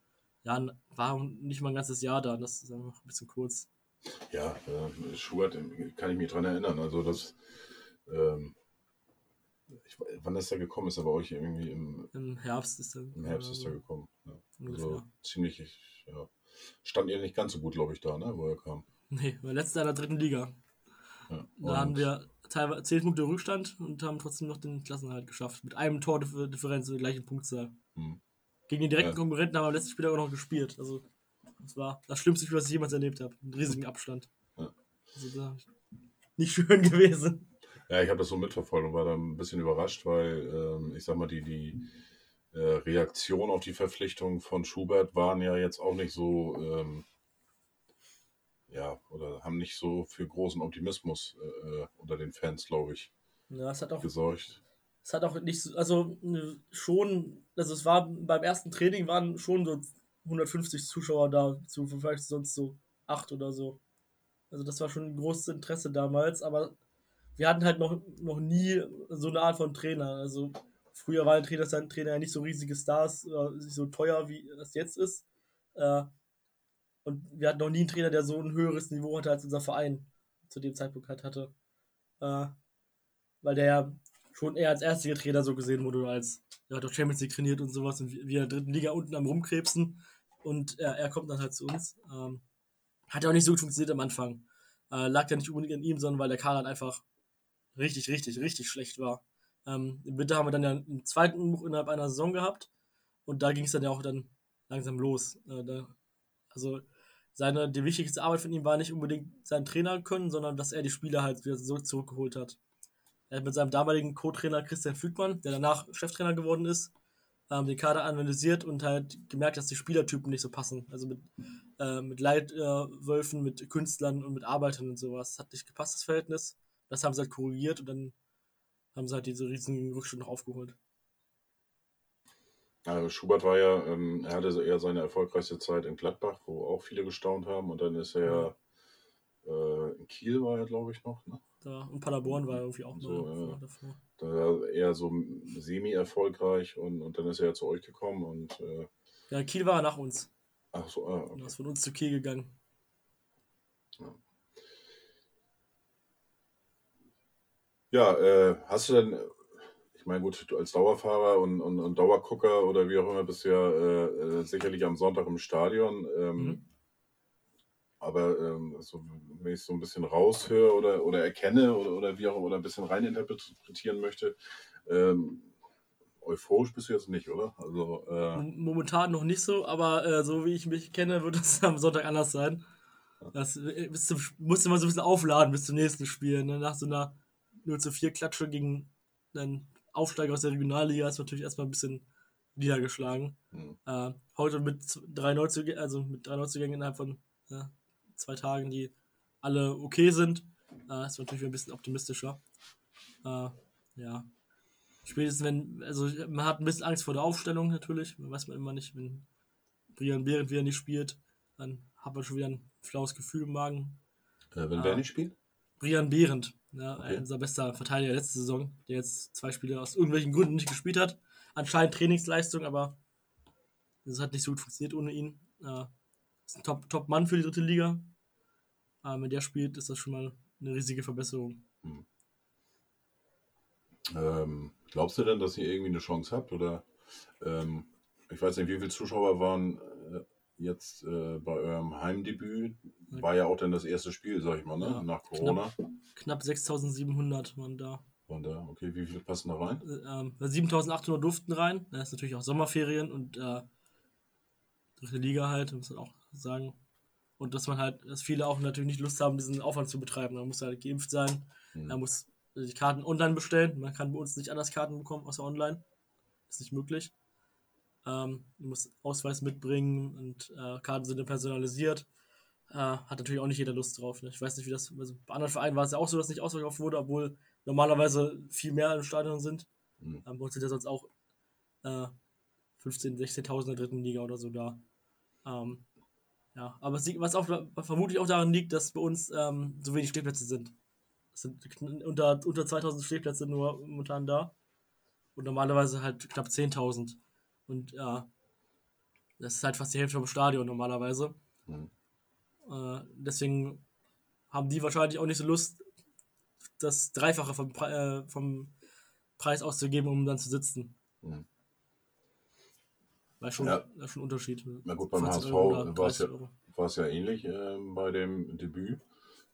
ja, war nicht mal ein ganzes Jahr da. Das ist einfach ein bisschen kurz. Ja, äh, Schubert äh, kann ich mich dran erinnern. Also das, ähm, ich, wann ist er gekommen? Ist er bei euch irgendwie im, Im Herbst ist er. im Herbst ist er gekommen? Ja. Also ziemlich, ich, ja. Stand ihr nicht ganz so gut, glaube ich, da, ne, wo er kam. Nee, war letzter in der dritten Liga. Ja. Da haben wir teilweise 10 Punkte Rückstand und haben trotzdem noch den Klassenhalt geschafft. Mit einem Tordifferenz und der gleichen Punktzahl. Hm. Gegen den direkten Ja. Konkurrenten haben wir am letzten Spiel auch noch gespielt. Also, das war das schlimmste Spiel, was ich jemals erlebt habe. Einen riesigen Abstand. Ja. Also, da nicht schön gewesen. Ja, ich habe das so mitverfolgt und war da ein bisschen überrascht, weil ähm, ich sag mal, die, die äh, Reaktion auf die Verpflichtung von Schubert waren ja jetzt auch nicht so, ähm, ja, oder haben nicht so für großen Optimismus äh, unter den Fans, glaube ich, Ja, es hat auch gesorgt. Es hat auch nicht so, also ne, schon, also es war beim ersten Training waren schon so 150 Zuschauer da, zu vielleicht sonst so acht oder so. Also das war schon ein großes Interesse damals, aber wir hatten halt noch, noch nie so eine Art von Trainer. Also früher waren Trainer, Trainer ja nicht so riesige Stars, oder nicht so teuer, wie das jetzt ist. Äh, und wir hatten noch nie einen Trainer, der so ein höheres Niveau hatte, als unser Verein zu dem Zeitpunkt halt hatte. Äh, weil der ja schon eher als erster Trainer so gesehen wurde, als er hat auch Champions League trainiert und sowas und wir in der dritten Liga unten am Rumkrebsen und er, er kommt dann halt zu uns. Ähm, hat ja auch nicht so gut funktioniert am Anfang. Äh, lag ja nicht unbedingt an ihm, sondern weil der Kader halt einfach richtig, richtig, richtig schlecht war. Ähm, Im Winter haben wir dann ja einen zweiten Buch innerhalb einer Saison gehabt und da ging es dann ja auch dann langsam los. Äh, da, also seine, die wichtigste Arbeit von ihm war nicht unbedingt sein Trainer können, sondern dass er die Spieler halt wieder so zurückgeholt hat. Er hat mit seinem damaligen Co-Trainer Christian Fügmann, der danach Cheftrainer geworden ist, ähm, den Kader analysiert und halt gemerkt, dass die Spielertypen nicht so passen. Also mit, äh, mit Leitwölfen, mit Künstlern und mit Arbeitern und sowas. Hat nicht gepasst, das Verhältnis. Das haben sie halt korrigiert und dann haben sie halt diese riesigen Rückschritte noch aufgeholt. Ja, Schubert war ja, ähm, er hatte eher seine erfolgreichste Zeit in Gladbach, wo auch viele gestaunt haben und dann ist er ja, äh, in Kiel war er, glaube ich, noch, ne? Da, und Paderborn war irgendwie auch So, mal ja. davor. Da war eher so semi-erfolgreich und, und dann ist er ja zu euch gekommen und äh, Ja, Kiel war nach uns. ach so, ah, okay. ist von uns zu Kiel gegangen. Ja, äh, hast du denn, meine, gut, du als Dauerfahrer und, und, und Dauergucker oder wie auch immer bist du ja äh, äh, sicherlich am Sonntag im Stadion. Ähm, Mhm. Aber ähm, so, wenn ich so ein bisschen raushöre oder, oder erkenne oder, oder wie auch immer, oder ein bisschen reininterpretieren möchte, ähm, euphorisch bist du jetzt nicht, oder? Also, äh, Mom- Momentan noch nicht so, aber äh, so wie ich mich kenne, wird es am Sonntag anders sein. Das äh, bis zum, musst du mal so ein bisschen aufladen bis zum nächsten Spiel. Ne? Nach so einer 0 zu 4 Klatsche gegen einen Aufsteiger aus der Regionalliga ist natürlich erstmal ein bisschen niedergeschlagen. hm. Äh, heute mit drei Neuzugängen, also mit drei Neuzugängen innerhalb von ja, zwei Tagen, die alle okay sind, äh, ist natürlich ein bisschen optimistischer. Äh, ja. Spätestens wenn, also man hat ein bisschen Angst vor der Aufstellung natürlich, man weiß man immer nicht, wenn Brian Behrendt wieder nicht spielt, dann hat man schon wieder ein flaues Gefühl im Magen. äh, wenn wer nicht spielt? Brian Behrendt, ja, okay. unser bester Verteidiger letzte Saison, der jetzt zwei Spiele aus irgendwelchen Gründen nicht gespielt hat. Anscheinend Trainingsleistung, aber das hat nicht so gut funktioniert ohne ihn. Äh, ist ein Top-Mann Top für die dritte Liga. Aber wenn der spielt, ist das schon mal eine riesige Verbesserung. Hm. Ähm, glaubst du denn, dass ihr irgendwie eine Chance habt? Oder ähm, ich weiß nicht, wie viele Zuschauer waren äh, jetzt äh, bei eurem Heimdebüt? War ja auch dann das erste Spiel, sag ich mal, ne? Ja, nach Corona. Knapp, knapp 6700 waren da. Waren da, okay. Wie viele passen da rein? Äh, ähm, 7800 durften rein. Da ist natürlich auch Sommerferien und äh, dritte Liga halt, muss man auch sagen. Und dass man halt, dass viele auch natürlich nicht Lust haben, diesen Aufwand zu betreiben. Man muss halt geimpft sein, mhm. man muss die Karten online bestellen. Man kann bei uns nicht anders Karten bekommen, außer online. Ist nicht möglich. Ähm, du musst Ausweis mitbringen und äh, Karten sind dann personalisiert. Äh, hat natürlich auch nicht jeder Lust drauf. Ne? Ich weiß nicht, wie das. Also bei anderen Vereinen war es ja auch so, dass nicht ausverkauft wurde, obwohl normalerweise viel mehr im Stadion sind. Mhm. Ähm, bei uns sind ja sonst auch äh, 15.000, 16.000 in der dritten Liga oder so da. Ähm, ja, aber was auch vermutlich auch daran liegt, dass bei uns ähm, so wenig Stehplätze sind. Es sind unter, unter 2000 Stehplätze nur momentan da. Und normalerweise halt knapp 10.000. Und ja, das ist halt fast die Hälfte vom Stadion normalerweise. Mhm. Äh, deswegen haben die wahrscheinlich auch nicht so Lust, das Dreifache vom, äh, vom Preis auszugeben, um dann zu sitzen. Mhm. War schon, ja. schon ein Unterschied. Na gut, beim HSV war es ja, war ja ähnlich äh, bei dem Debüt.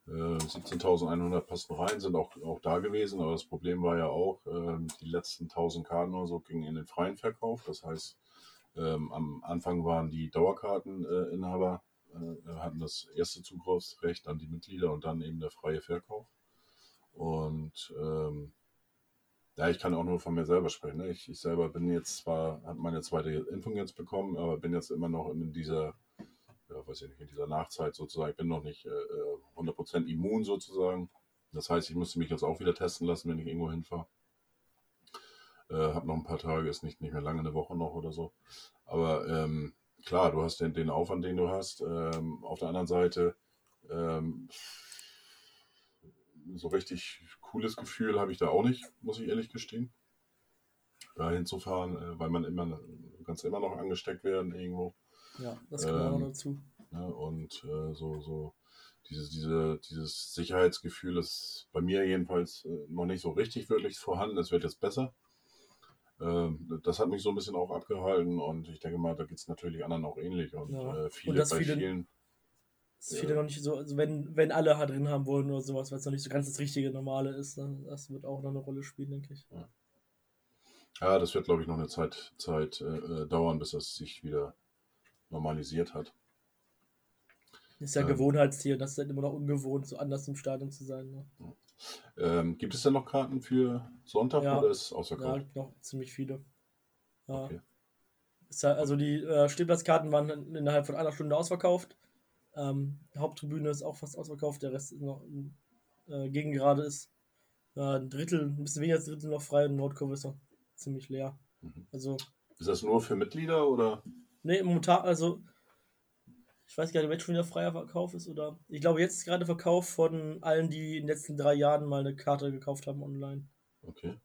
Äh, 17.100 passen rein, sind auch, auch da gewesen, aber das Problem war ja auch, äh, die letzten 1000 Karten oder so gingen in den freien Verkauf. Das heißt, ähm, am Anfang waren die Dauerkarteninhaber, äh, hatten das erste Zugriffsrecht an die Mitglieder und dann eben der freie Verkauf. Und ähm, ja, ich kann auch nur von mir selber sprechen. Ne? Ich, ich selber bin jetzt zwar, habe meine zweite Impfung jetzt bekommen, aber bin jetzt immer noch in dieser, ja, weiß ich nicht, in dieser Nachzeit sozusagen. Ich bin noch nicht äh, 100% äh, immun sozusagen. Das heißt, ich müsste mich jetzt auch wieder testen lassen, wenn ich irgendwo hinfahre. Äh, habe noch ein paar Tage, ist nicht, nicht mehr lange, eine Woche noch oder so. Aber ähm, klar, du hast den, den Aufwand, den du hast. Ähm, auf der anderen Seite, ähm, so richtig cooles Gefühl habe ich da auch nicht, muss ich ehrlich gestehen. Da hinzufahren, äh, weil man immer, kannst immer noch angesteckt werden irgendwo. Ja, das kommt ähm, auch dazu. Ja, und äh, so, so dieses, diese, dieses Sicherheitsgefühl ist bei mir jedenfalls äh, noch nicht so richtig wirklich vorhanden. Es wird jetzt besser. Ähm, das hat mich so ein bisschen auch abgehalten und ich denke mal, da geht es natürlich anderen auch ähnlich. Und ja. äh, viele und bei viele, vielen ist viele noch nicht so, also wenn, wenn alle halt drin haben wollen oder sowas, weil es noch nicht so ganz das richtige Normale ist, ne? das wird auch noch eine Rolle spielen, denke ich. Ja, ja das wird, glaube ich, noch eine Zeit, Zeit äh, äh, dauern, bis das sich wieder normalisiert hat. Ist ja ähm, Gewohnheitstier, das ist halt immer noch ungewohnt, so anders im Stadion zu sein. Ne? Ähm, gibt es denn noch Karten für Sonntag ja, oder ist es ausverkauft? Ja, noch ziemlich viele. Ja. Okay. also die äh, Stehplatzkarten waren innerhalb von einer Stunde ausverkauft. Ähm, Haupttribüne ist auch fast ausverkauft, der Rest ist noch äh, gegen gerade ist äh, ein Drittel, ein bisschen weniger als ein Drittel noch frei und Nordkurve ist noch ziemlich leer. Mhm. Also, ist das nur für Mitglieder oder? Nee, momentan, also ich weiß gar nicht, ob jetzt schon wieder freier Verkauf ist oder. Ich glaube, jetzt ist gerade Verkauf von allen, die in den letzten drei Jahren mal eine Karte gekauft haben online. Okay.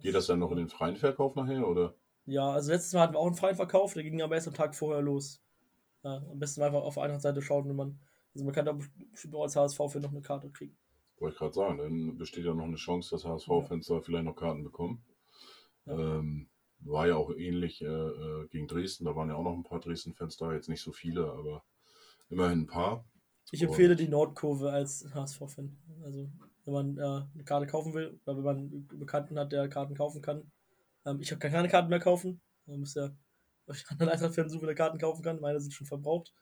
Geht das dann noch in den freien Verkauf nachher oder? Ja, also letztes Mal hatten wir auch einen freien Verkauf, der ging aber erst am Tag vorher los. Ja, am besten einfach auf einer Seite schauen, wenn man. Also man kann da bestimmt auch als HSV für noch eine Karte kriegen. Wollte ich gerade sagen, dann besteht ja noch eine Chance, dass HSV-Fans ja. da vielleicht noch Karten bekommen. Ja. Ähm, war ja auch ähnlich äh, äh, gegen Dresden, da waren ja auch noch ein paar Dresden-Fans da, jetzt nicht so viele, aber immerhin ein paar. Ich empfehle Und, die Nordkurve als HSV-Fan. Also wenn man äh, eine Karte kaufen will, oder wenn man einen Bekannten hat, der Karten kaufen kann. Ähm, ich kann keine Karten mehr kaufen. Man muss ja ich anderen Eintracht-Fans so viele Karten kaufen kann. Meine sind schon verbraucht.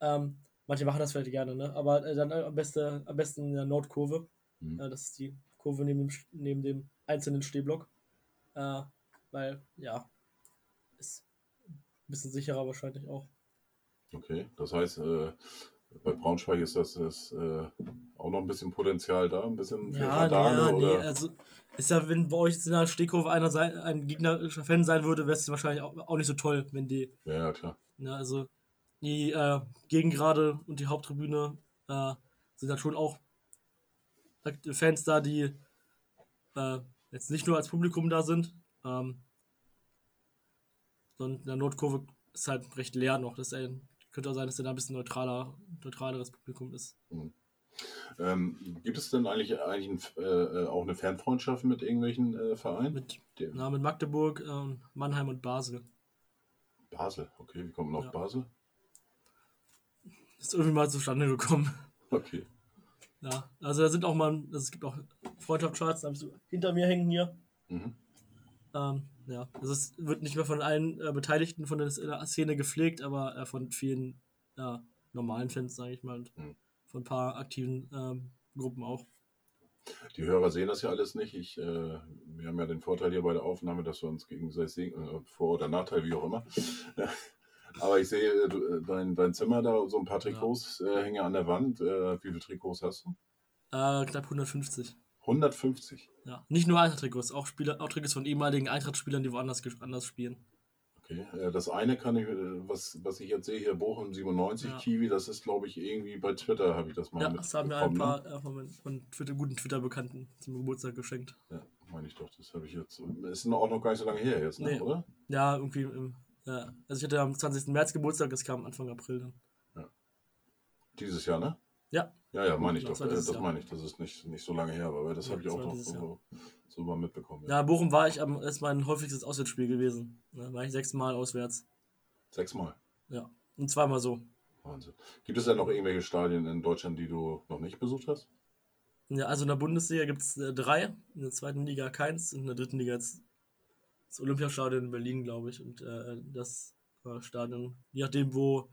Ähm, manche machen das vielleicht gerne, ne? Aber äh, dann äh, am, beste, am besten in der Nordkurve. Mhm. Äh, das ist die Kurve neben dem, neben dem einzelnen Stehblock. Äh, weil, ja, ist ein bisschen sicherer wahrscheinlich auch. Okay, das heißt, äh, bei Braunschweig ist das, das äh, auch noch ein bisschen Potenzial da, ein bisschen ja, Radane, nee, nee, also ist ja, wenn bei euch in der Stehkurve einer sein, ein gegnerischer Fan sein würde, wäre es wahrscheinlich auch, auch, nicht so toll, wenn die. Ja, ja klar. Ja, also die äh, Gegengrade und die Haupttribüne äh, sind dann schon auch Fans da, die äh, jetzt nicht nur als Publikum da sind, ähm, sondern in der Nordkurve ist halt recht leer noch. Das äh, könnte auch sein, dass er da ein bisschen neutraler, neutraleres Publikum ist. Mhm. Ähm, gibt es denn eigentlich, eigentlich ein, äh, auch eine Fernfreundschaft mit irgendwelchen äh, Vereinen? Mit, na, mit Magdeburg, äh, Mannheim und Basel. Basel, okay, wie kommt man auf Ja. Basel? Ist irgendwie mal zustande gekommen. Okay. Ja, also da sind auch mal, also es gibt auch Freundschaftscharts, da habe ich so hinter mir hängen hier. Mhm. Ähm, ja, also es wird nicht mehr von allen äh, Beteiligten von der Szene gepflegt, aber äh, von vielen ja, normalen Fans, sage ich mal, und Mhm. von ein paar aktiven ähm, Gruppen auch. Die Hörer sehen das ja alles nicht. Ich, äh, wir haben ja den Vorteil hier bei der Aufnahme, dass wir uns gegenseitig sehen, äh, Vor- oder Nachteil, wie auch immer. Aber ich sehe äh, du, äh, dein, dein Zimmer da, so ein paar Trikots äh, hängen an der Wand. Äh, wie viele Trikots hast du? Äh, knapp 150. 150. Ja, nicht nur Eintracht-Trikots, auch, Spieler, auch Trikots von ehemaligen Eintracht-Spielern, die woanders anders spielen. Okay. Äh, das eine kann ich, äh, was, was ich jetzt sehe hier, Bochum 97, Ja. Kiwi, das ist, glaube ich, irgendwie bei Twitter, habe ich das mal Ja, das haben mir ein paar äh, von, von Twitter, guten Twitter-Bekannten zum Geburtstag geschenkt. Ne? Ja, meine ich doch, das habe ich jetzt. Ist auch noch gar nicht so lange her jetzt, ne? Nee. oder? Ja, irgendwie ja, also ich hatte am 20. März Geburtstag, das kam Anfang April dann. Dieses Jahr, ne? Ja, Ja, ja, meine ich Ja, doch. das Äh, dieses Das Jahr. meine ich, das ist nicht, nicht so lange her, aber das Ja, habe ich das auch noch so, so mal mitbekommen. Ja, Bochum war ich am, ist mein häufigstes Auswärtsspiel gewesen. Da war ich sechsmal auswärts. Sechsmal. Ja. Und zweimal so. Wahnsinn. Gibt es denn noch irgendwelche Stadien in Deutschland, die du noch nicht besucht hast? Ja, also in der Bundesliga gibt es äh, drei, in der zweiten Liga keins, und in der dritten Liga jetzt das Olympiastadion in Berlin, glaube ich. Und äh, das äh, Stadion, je nachdem, wo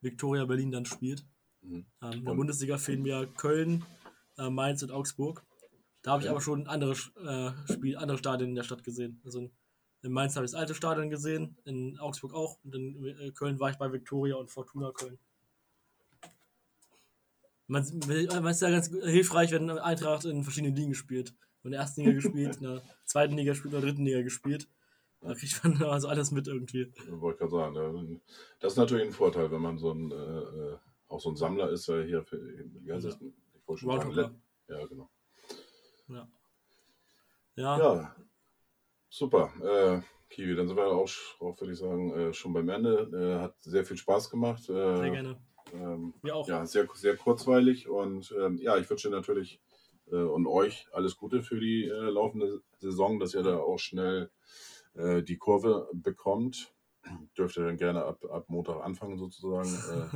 Viktoria Berlin dann spielt. Mhm. Ähm, in der Und- Bundesliga fehlen mir Köln, äh, Mainz und Augsburg. Da habe ich Okay. aber schon andere, äh, Spiel, andere Stadien in der Stadt gesehen. Also in, in Mainz habe ich das alte Stadion gesehen, in Augsburg auch. Und in äh, Köln war ich bei Viktoria und Fortuna Köln. Man, man ist ja ganz hilfreich, wenn Eintracht in verschiedenen Ligen spielt. In der ersten Liga gespielt, in der zweiten Liga gespielt, in der dritten Liga gespielt. Da kriegt man also alles mit irgendwie. Ich wollte gerade sagen, äh, das ist natürlich ein Vorteil, wenn man so ein, äh, äh, auch so ein Sammler ist, der hier für, heißt das? Ich schon sagen, ja, genau. Ja. Ja, Ja, super. Äh, Kiwi, dann sind wir auch, auch würde ich sagen, äh, schon beim Ende. Äh, hat sehr viel Spaß gemacht. Äh, sehr gerne. Ähm, Mir auch. Ja, sehr, sehr kurzweilig und ähm, ja, ich wünsche natürlich äh, und euch alles Gute für die äh, laufende Saison, dass ihr da auch schnell die Kurve bekommt. Dürft ihr dann gerne ab, ab Montag anfangen sozusagen.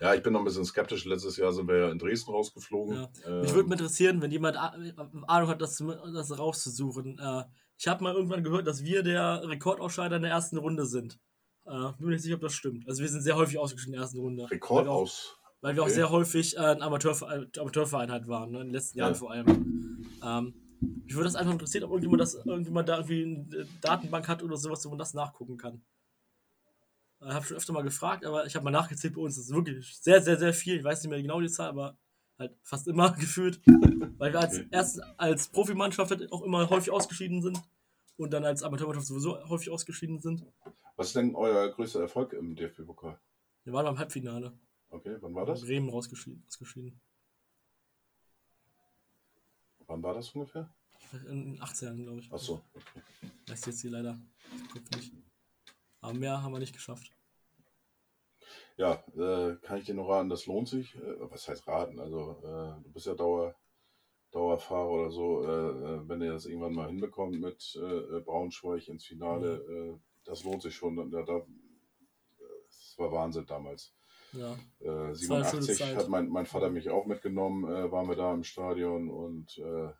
äh, ja, ich bin noch ein bisschen skeptisch. Letztes Jahr sind wir ja in Dresden rausgeflogen. Ja. Ähm, Mich würde interessieren, wenn jemand Ahnung hat, das, das rauszusuchen. Äh, ich habe mal irgendwann gehört, dass wir der Rekordausscheider in der ersten Runde sind. Äh, bin mir nicht sicher, ob das stimmt. Also wir sind sehr häufig ausgeschieden in der ersten Runde. Rekord weil wir auch. Weil wir auch okay. sehr häufig äh, ein Amateurverein, Amateurverein halt waren, ne? in den letzten Jahren Ja. vor allem. Ähm, mich würde das einfach interessieren, ob irgendjemand, das, irgendjemand da irgendwie eine Datenbank hat oder sowas, wo man das nachgucken kann. Ich habe schon öfter mal gefragt, aber ich habe mal nachgezählt bei uns. Das ist wirklich sehr, sehr, sehr viel. Ich weiß nicht mehr genau die Zahl, aber halt fast immer gefühlt. Weil wir als erst als Profimannschaft halt auch immer häufig ausgeschieden sind und dann als Amateurmannschaft sowieso häufig ausgeschieden sind. Was ist denn euer größter Erfolg im DFB-Pokal? Wir waren beim Halbfinale. Okay, wann war das? Bremen rausgeschieden. ausgeschieden. Wann war das ungefähr? In den 18 glaube ich. Achso, okay. Weiß jetzt hier leider Kopf nicht. Aber mehr haben wir nicht geschafft. Ja, äh, kann ich dir noch raten, das lohnt sich. Äh, was heißt raten? Also, äh, du bist ja Dauer, Dauerfahrer oder so. Äh, äh, wenn ihr das irgendwann mal hinbekommt mit äh, Braunschweig ins Finale, äh, das lohnt sich schon. Da, da, das war Wahnsinn damals. Ja. Äh, war eine schöne 87 Zeit. hat mein, mein Vater mich auch mitgenommen, äh, waren wir da im Stadion und äh,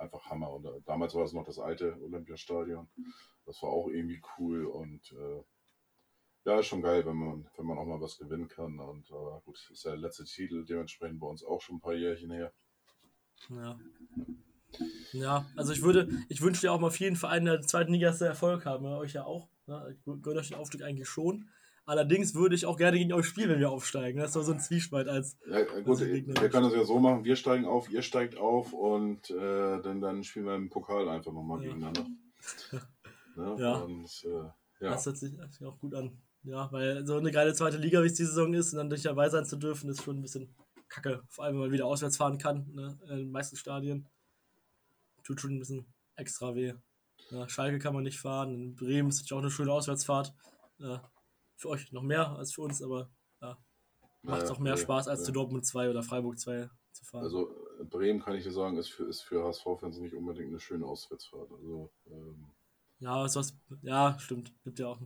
einfach Hammer. Und äh, damals war es noch das alte Olympiastadion. Das war auch irgendwie cool und äh, ja, ist schon geil, wenn man, wenn man auch mal was gewinnen kann. Und äh, gut, ist ja der letzte Titel, dementsprechend bei uns auch schon ein paar Jährchen her. Ja. Ja, also ich würde, ich wünsche dir auch mal vielen Vereinen der zweiten Liga, dass sie Erfolg haben. Ja, euch ja auch. Ne? Ich gönne euch den Aufstieg eigentlich schon. Allerdings würde ich auch gerne gegen euch spielen, wenn wir aufsteigen. Das ist doch so ein Zwiespalt als. Ja, gut, Also Gegner- wir können das ja so machen, wir steigen auf, ihr steigt auf und äh, dann, dann spielen wir im Pokal einfach nochmal Ja. gegeneinander. Ne? Ja. Und äh, ja. Das hört sich auch gut an. Ja, weil so eine geile zweite Liga, wie es die Saison ist, und dann nicht dabei sein zu dürfen, ist schon ein bisschen kacke. Vor allem, wenn man wieder auswärts fahren kann, ne? in den meisten Stadien. Tut schon ein bisschen extra weh. Ja, Schalke kann man nicht fahren. In Bremen ist natürlich auch eine schöne Auswärtsfahrt. Ja, für euch noch mehr als für uns, aber ja, macht es auch mehr nee, Spaß als nee. zu Dortmund 2 oder Freiburg 2 zu fahren. Also Bremen kann ich dir sagen, ist für, ist für HSV-Fans nicht unbedingt eine schöne Auswärtsfahrt. Also, ähm, ja, was, ja, stimmt. Gibt ja auch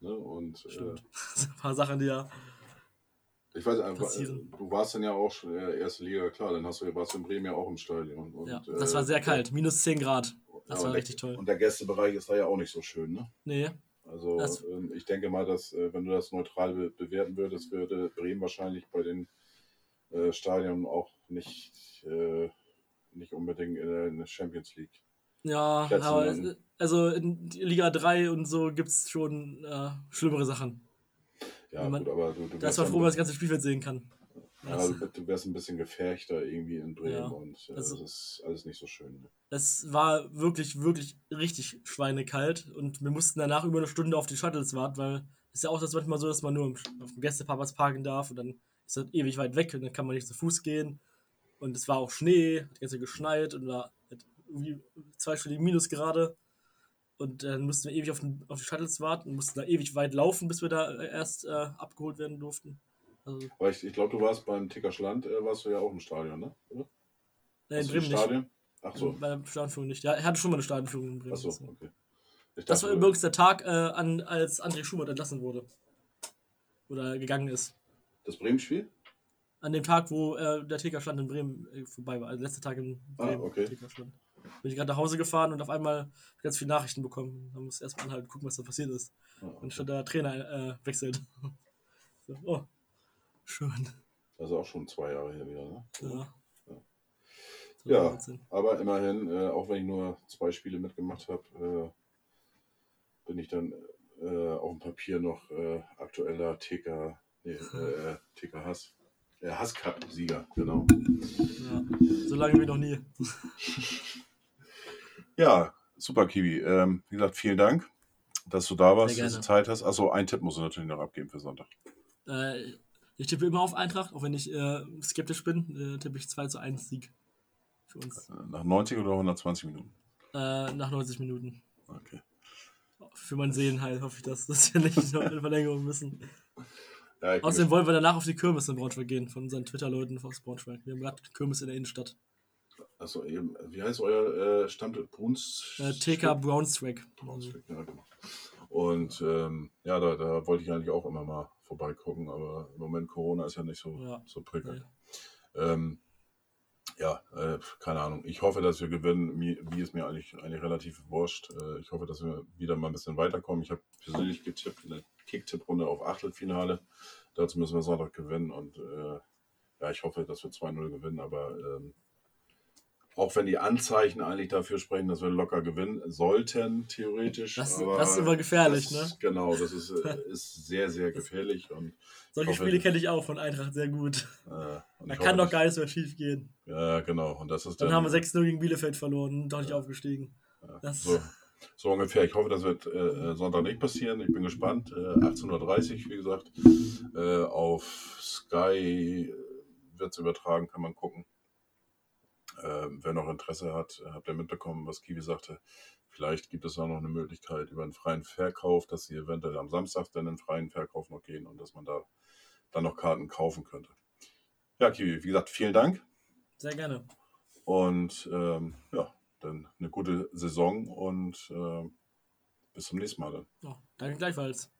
ne? Und äh, stimmt. ein paar Sachen, die ja. ich weiß einfach, passieren. du warst dann ja auch schon in der ersten Liga, klar, dann hast du, warst du in Bremen ja auch im Stadion. Und, ja das war äh, sehr kalt, minus 10 Grad. Das ja, war richtig der, toll. Und der Gästebereich ist da ja auch nicht so schön, ne? Nee, Also Das- ähm, ich denke mal, dass äh, wenn du das neutral be bewerten würdest, würde Bremen wahrscheinlich bei den äh, Stadien auch nicht, äh, nicht unbedingt in der, Champions League. ja, aber landen. es- also in Liga 3 und so gibt es schon äh, schlimmere Sachen. Ja, man- gut, aber du, du Da ist man froh, wenn man das ganze Spielfeld sehen kann. Ja, du, du wärst ein bisschen gefärchter irgendwie in Bremen Ja, und äh, also- das ist alles nicht so schön. Ne? es war wirklich, wirklich richtig schweinekalt und wir mussten danach über eine Stunde auf die Shuttles warten, weil es ist ja auch das manchmal so, dass man nur auf dem Gästeparkplatz parken darf und dann ist das ewig weit weg und dann kann man nicht zu Fuß gehen. Und es war auch Schnee, hat die ganze geschneit und war halt irgendwie zweistellige Minusgrade. Und dann mussten wir ewig auf, den, auf die Shuttles warten und mussten da ewig weit laufen, bis wir da äh, erst äh, abgeholt werden durften. Also, Aber ich, ich glaube, du warst beim Tickerschland, äh, warst du ja auch im Stadion, ne? Oder? nee, in Bremen nicht. Ach so. Bei der Stadionführung nicht. Ja, er hatte schon mal eine Stadionführung in Bremen. Ach so, okay. Ich Das war dachte, übrigens der Tag, äh, an, als André Schubert entlassen wurde. Oder gegangen ist. das Bremen-Spiel? An dem Tag, wo äh, der TK-Stand in Bremen äh, vorbei war. Also letzter Tag in Ah, Bremen. okay. TK-Stand. Bin ich gerade nach Hause gefahren und auf einmal ganz viele Nachrichten bekommen. Da muss erstmal anhalten, gucken, was da passiert ist. Ah, Und okay. schon der Trainer äh, wechselt. so, oh, schön. Das ist auch schon zwei Jahre her wieder, ne? Ja. Ja. 2019. Aber immerhin, äh, auch wenn ich nur zwei Spiele mitgemacht habe, äh, bin ich dann äh, auf dem Papier noch äh, aktueller TK, nee, äh, TK Hass. Äh, Hass-Cup-Sieger, genau. Ja. So lange wie noch nie. Ja, super, Kiwi. Ähm, wie gesagt, vielen Dank, dass du da warst, dass du. Zeit hast. Achso, einen Tipp musst du natürlich noch abgeben für Sonntag. Äh, ich tippe immer auf Eintracht, auch wenn ich äh, skeptisch bin, äh, tippe ich 2 zu 1 Sieg für uns. Äh, Nach 90 oder 120 Minuten? Äh, nach 90 Minuten. Okay. Für mein Seelenheil hoffe ich, dass, dass wir nicht noch in Verlängerung müssen. Ja, Außerdem wollen wir danach auf die Kirmes in Braunschweig gehen, von unseren Twitter-Leuten aus Braunschweig. Wir haben gerade Kirmes in der Innenstadt. Achso, eben, wie heißt euer äh, Standort? Bruns? Äh, TK Braunschweig. Braunschweig, ja, genau. Und ähm, ja, da, da wollte ich eigentlich auch immer mal vorbeigucken, aber im Moment Corona ist ja nicht so, Ja. so prickelnd. Ähm, ja, äh, keine Ahnung. Ich hoffe, dass wir gewinnen. Mir, wie ist mir eigentlich, eigentlich relativ wurscht. Äh, ich hoffe, dass wir wieder mal ein bisschen weiterkommen. Ich habe persönlich getippt in der Kick-Tipp-Runde auf Achtelfinale. Dazu müssen wir Sonntag gewinnen und äh, ja, ich hoffe, dass wir 2-0 gewinnen, aber ähm, auch wenn die Anzeichen eigentlich dafür sprechen, dass wir locker gewinnen sollten, theoretisch. Das- aber das ist immer gefährlich, das, ne? Genau, das ist, äh, ist sehr, sehr gefährlich. Und, Solche hoffe, Spiele kenne ich auch von Eintracht sehr gut. äh, Da kann hoffe, doch gar nichts mehr schief gehen. Ja, genau. Und das ist Dann haben wir 6-0 gegen Bielefeld verloren und doch nicht aufgestiegen. Ja, so, so ungefähr. Ich hoffe, das wird äh, äh, Sonntag nicht passieren. Ich bin gespannt. Äh, 18.30 Uhr, wie gesagt. Äh, auf Sky wird es übertragen, kann man gucken. Ähm, wer noch Interesse hat, habt ihr mitbekommen, was Kiwi sagte. Vielleicht gibt es auch noch eine Möglichkeit über einen freien Verkauf, dass sie eventuell am Samstag dann in den freien Verkauf noch gehen und dass man da dann noch Karten kaufen könnte. Ja, Kiwi, wie gesagt, vielen Dank. Sehr gerne. Und ähm, ja, dann eine gute Saison und äh, bis zum nächsten Mal. Dann. Ja, danke gleichfalls.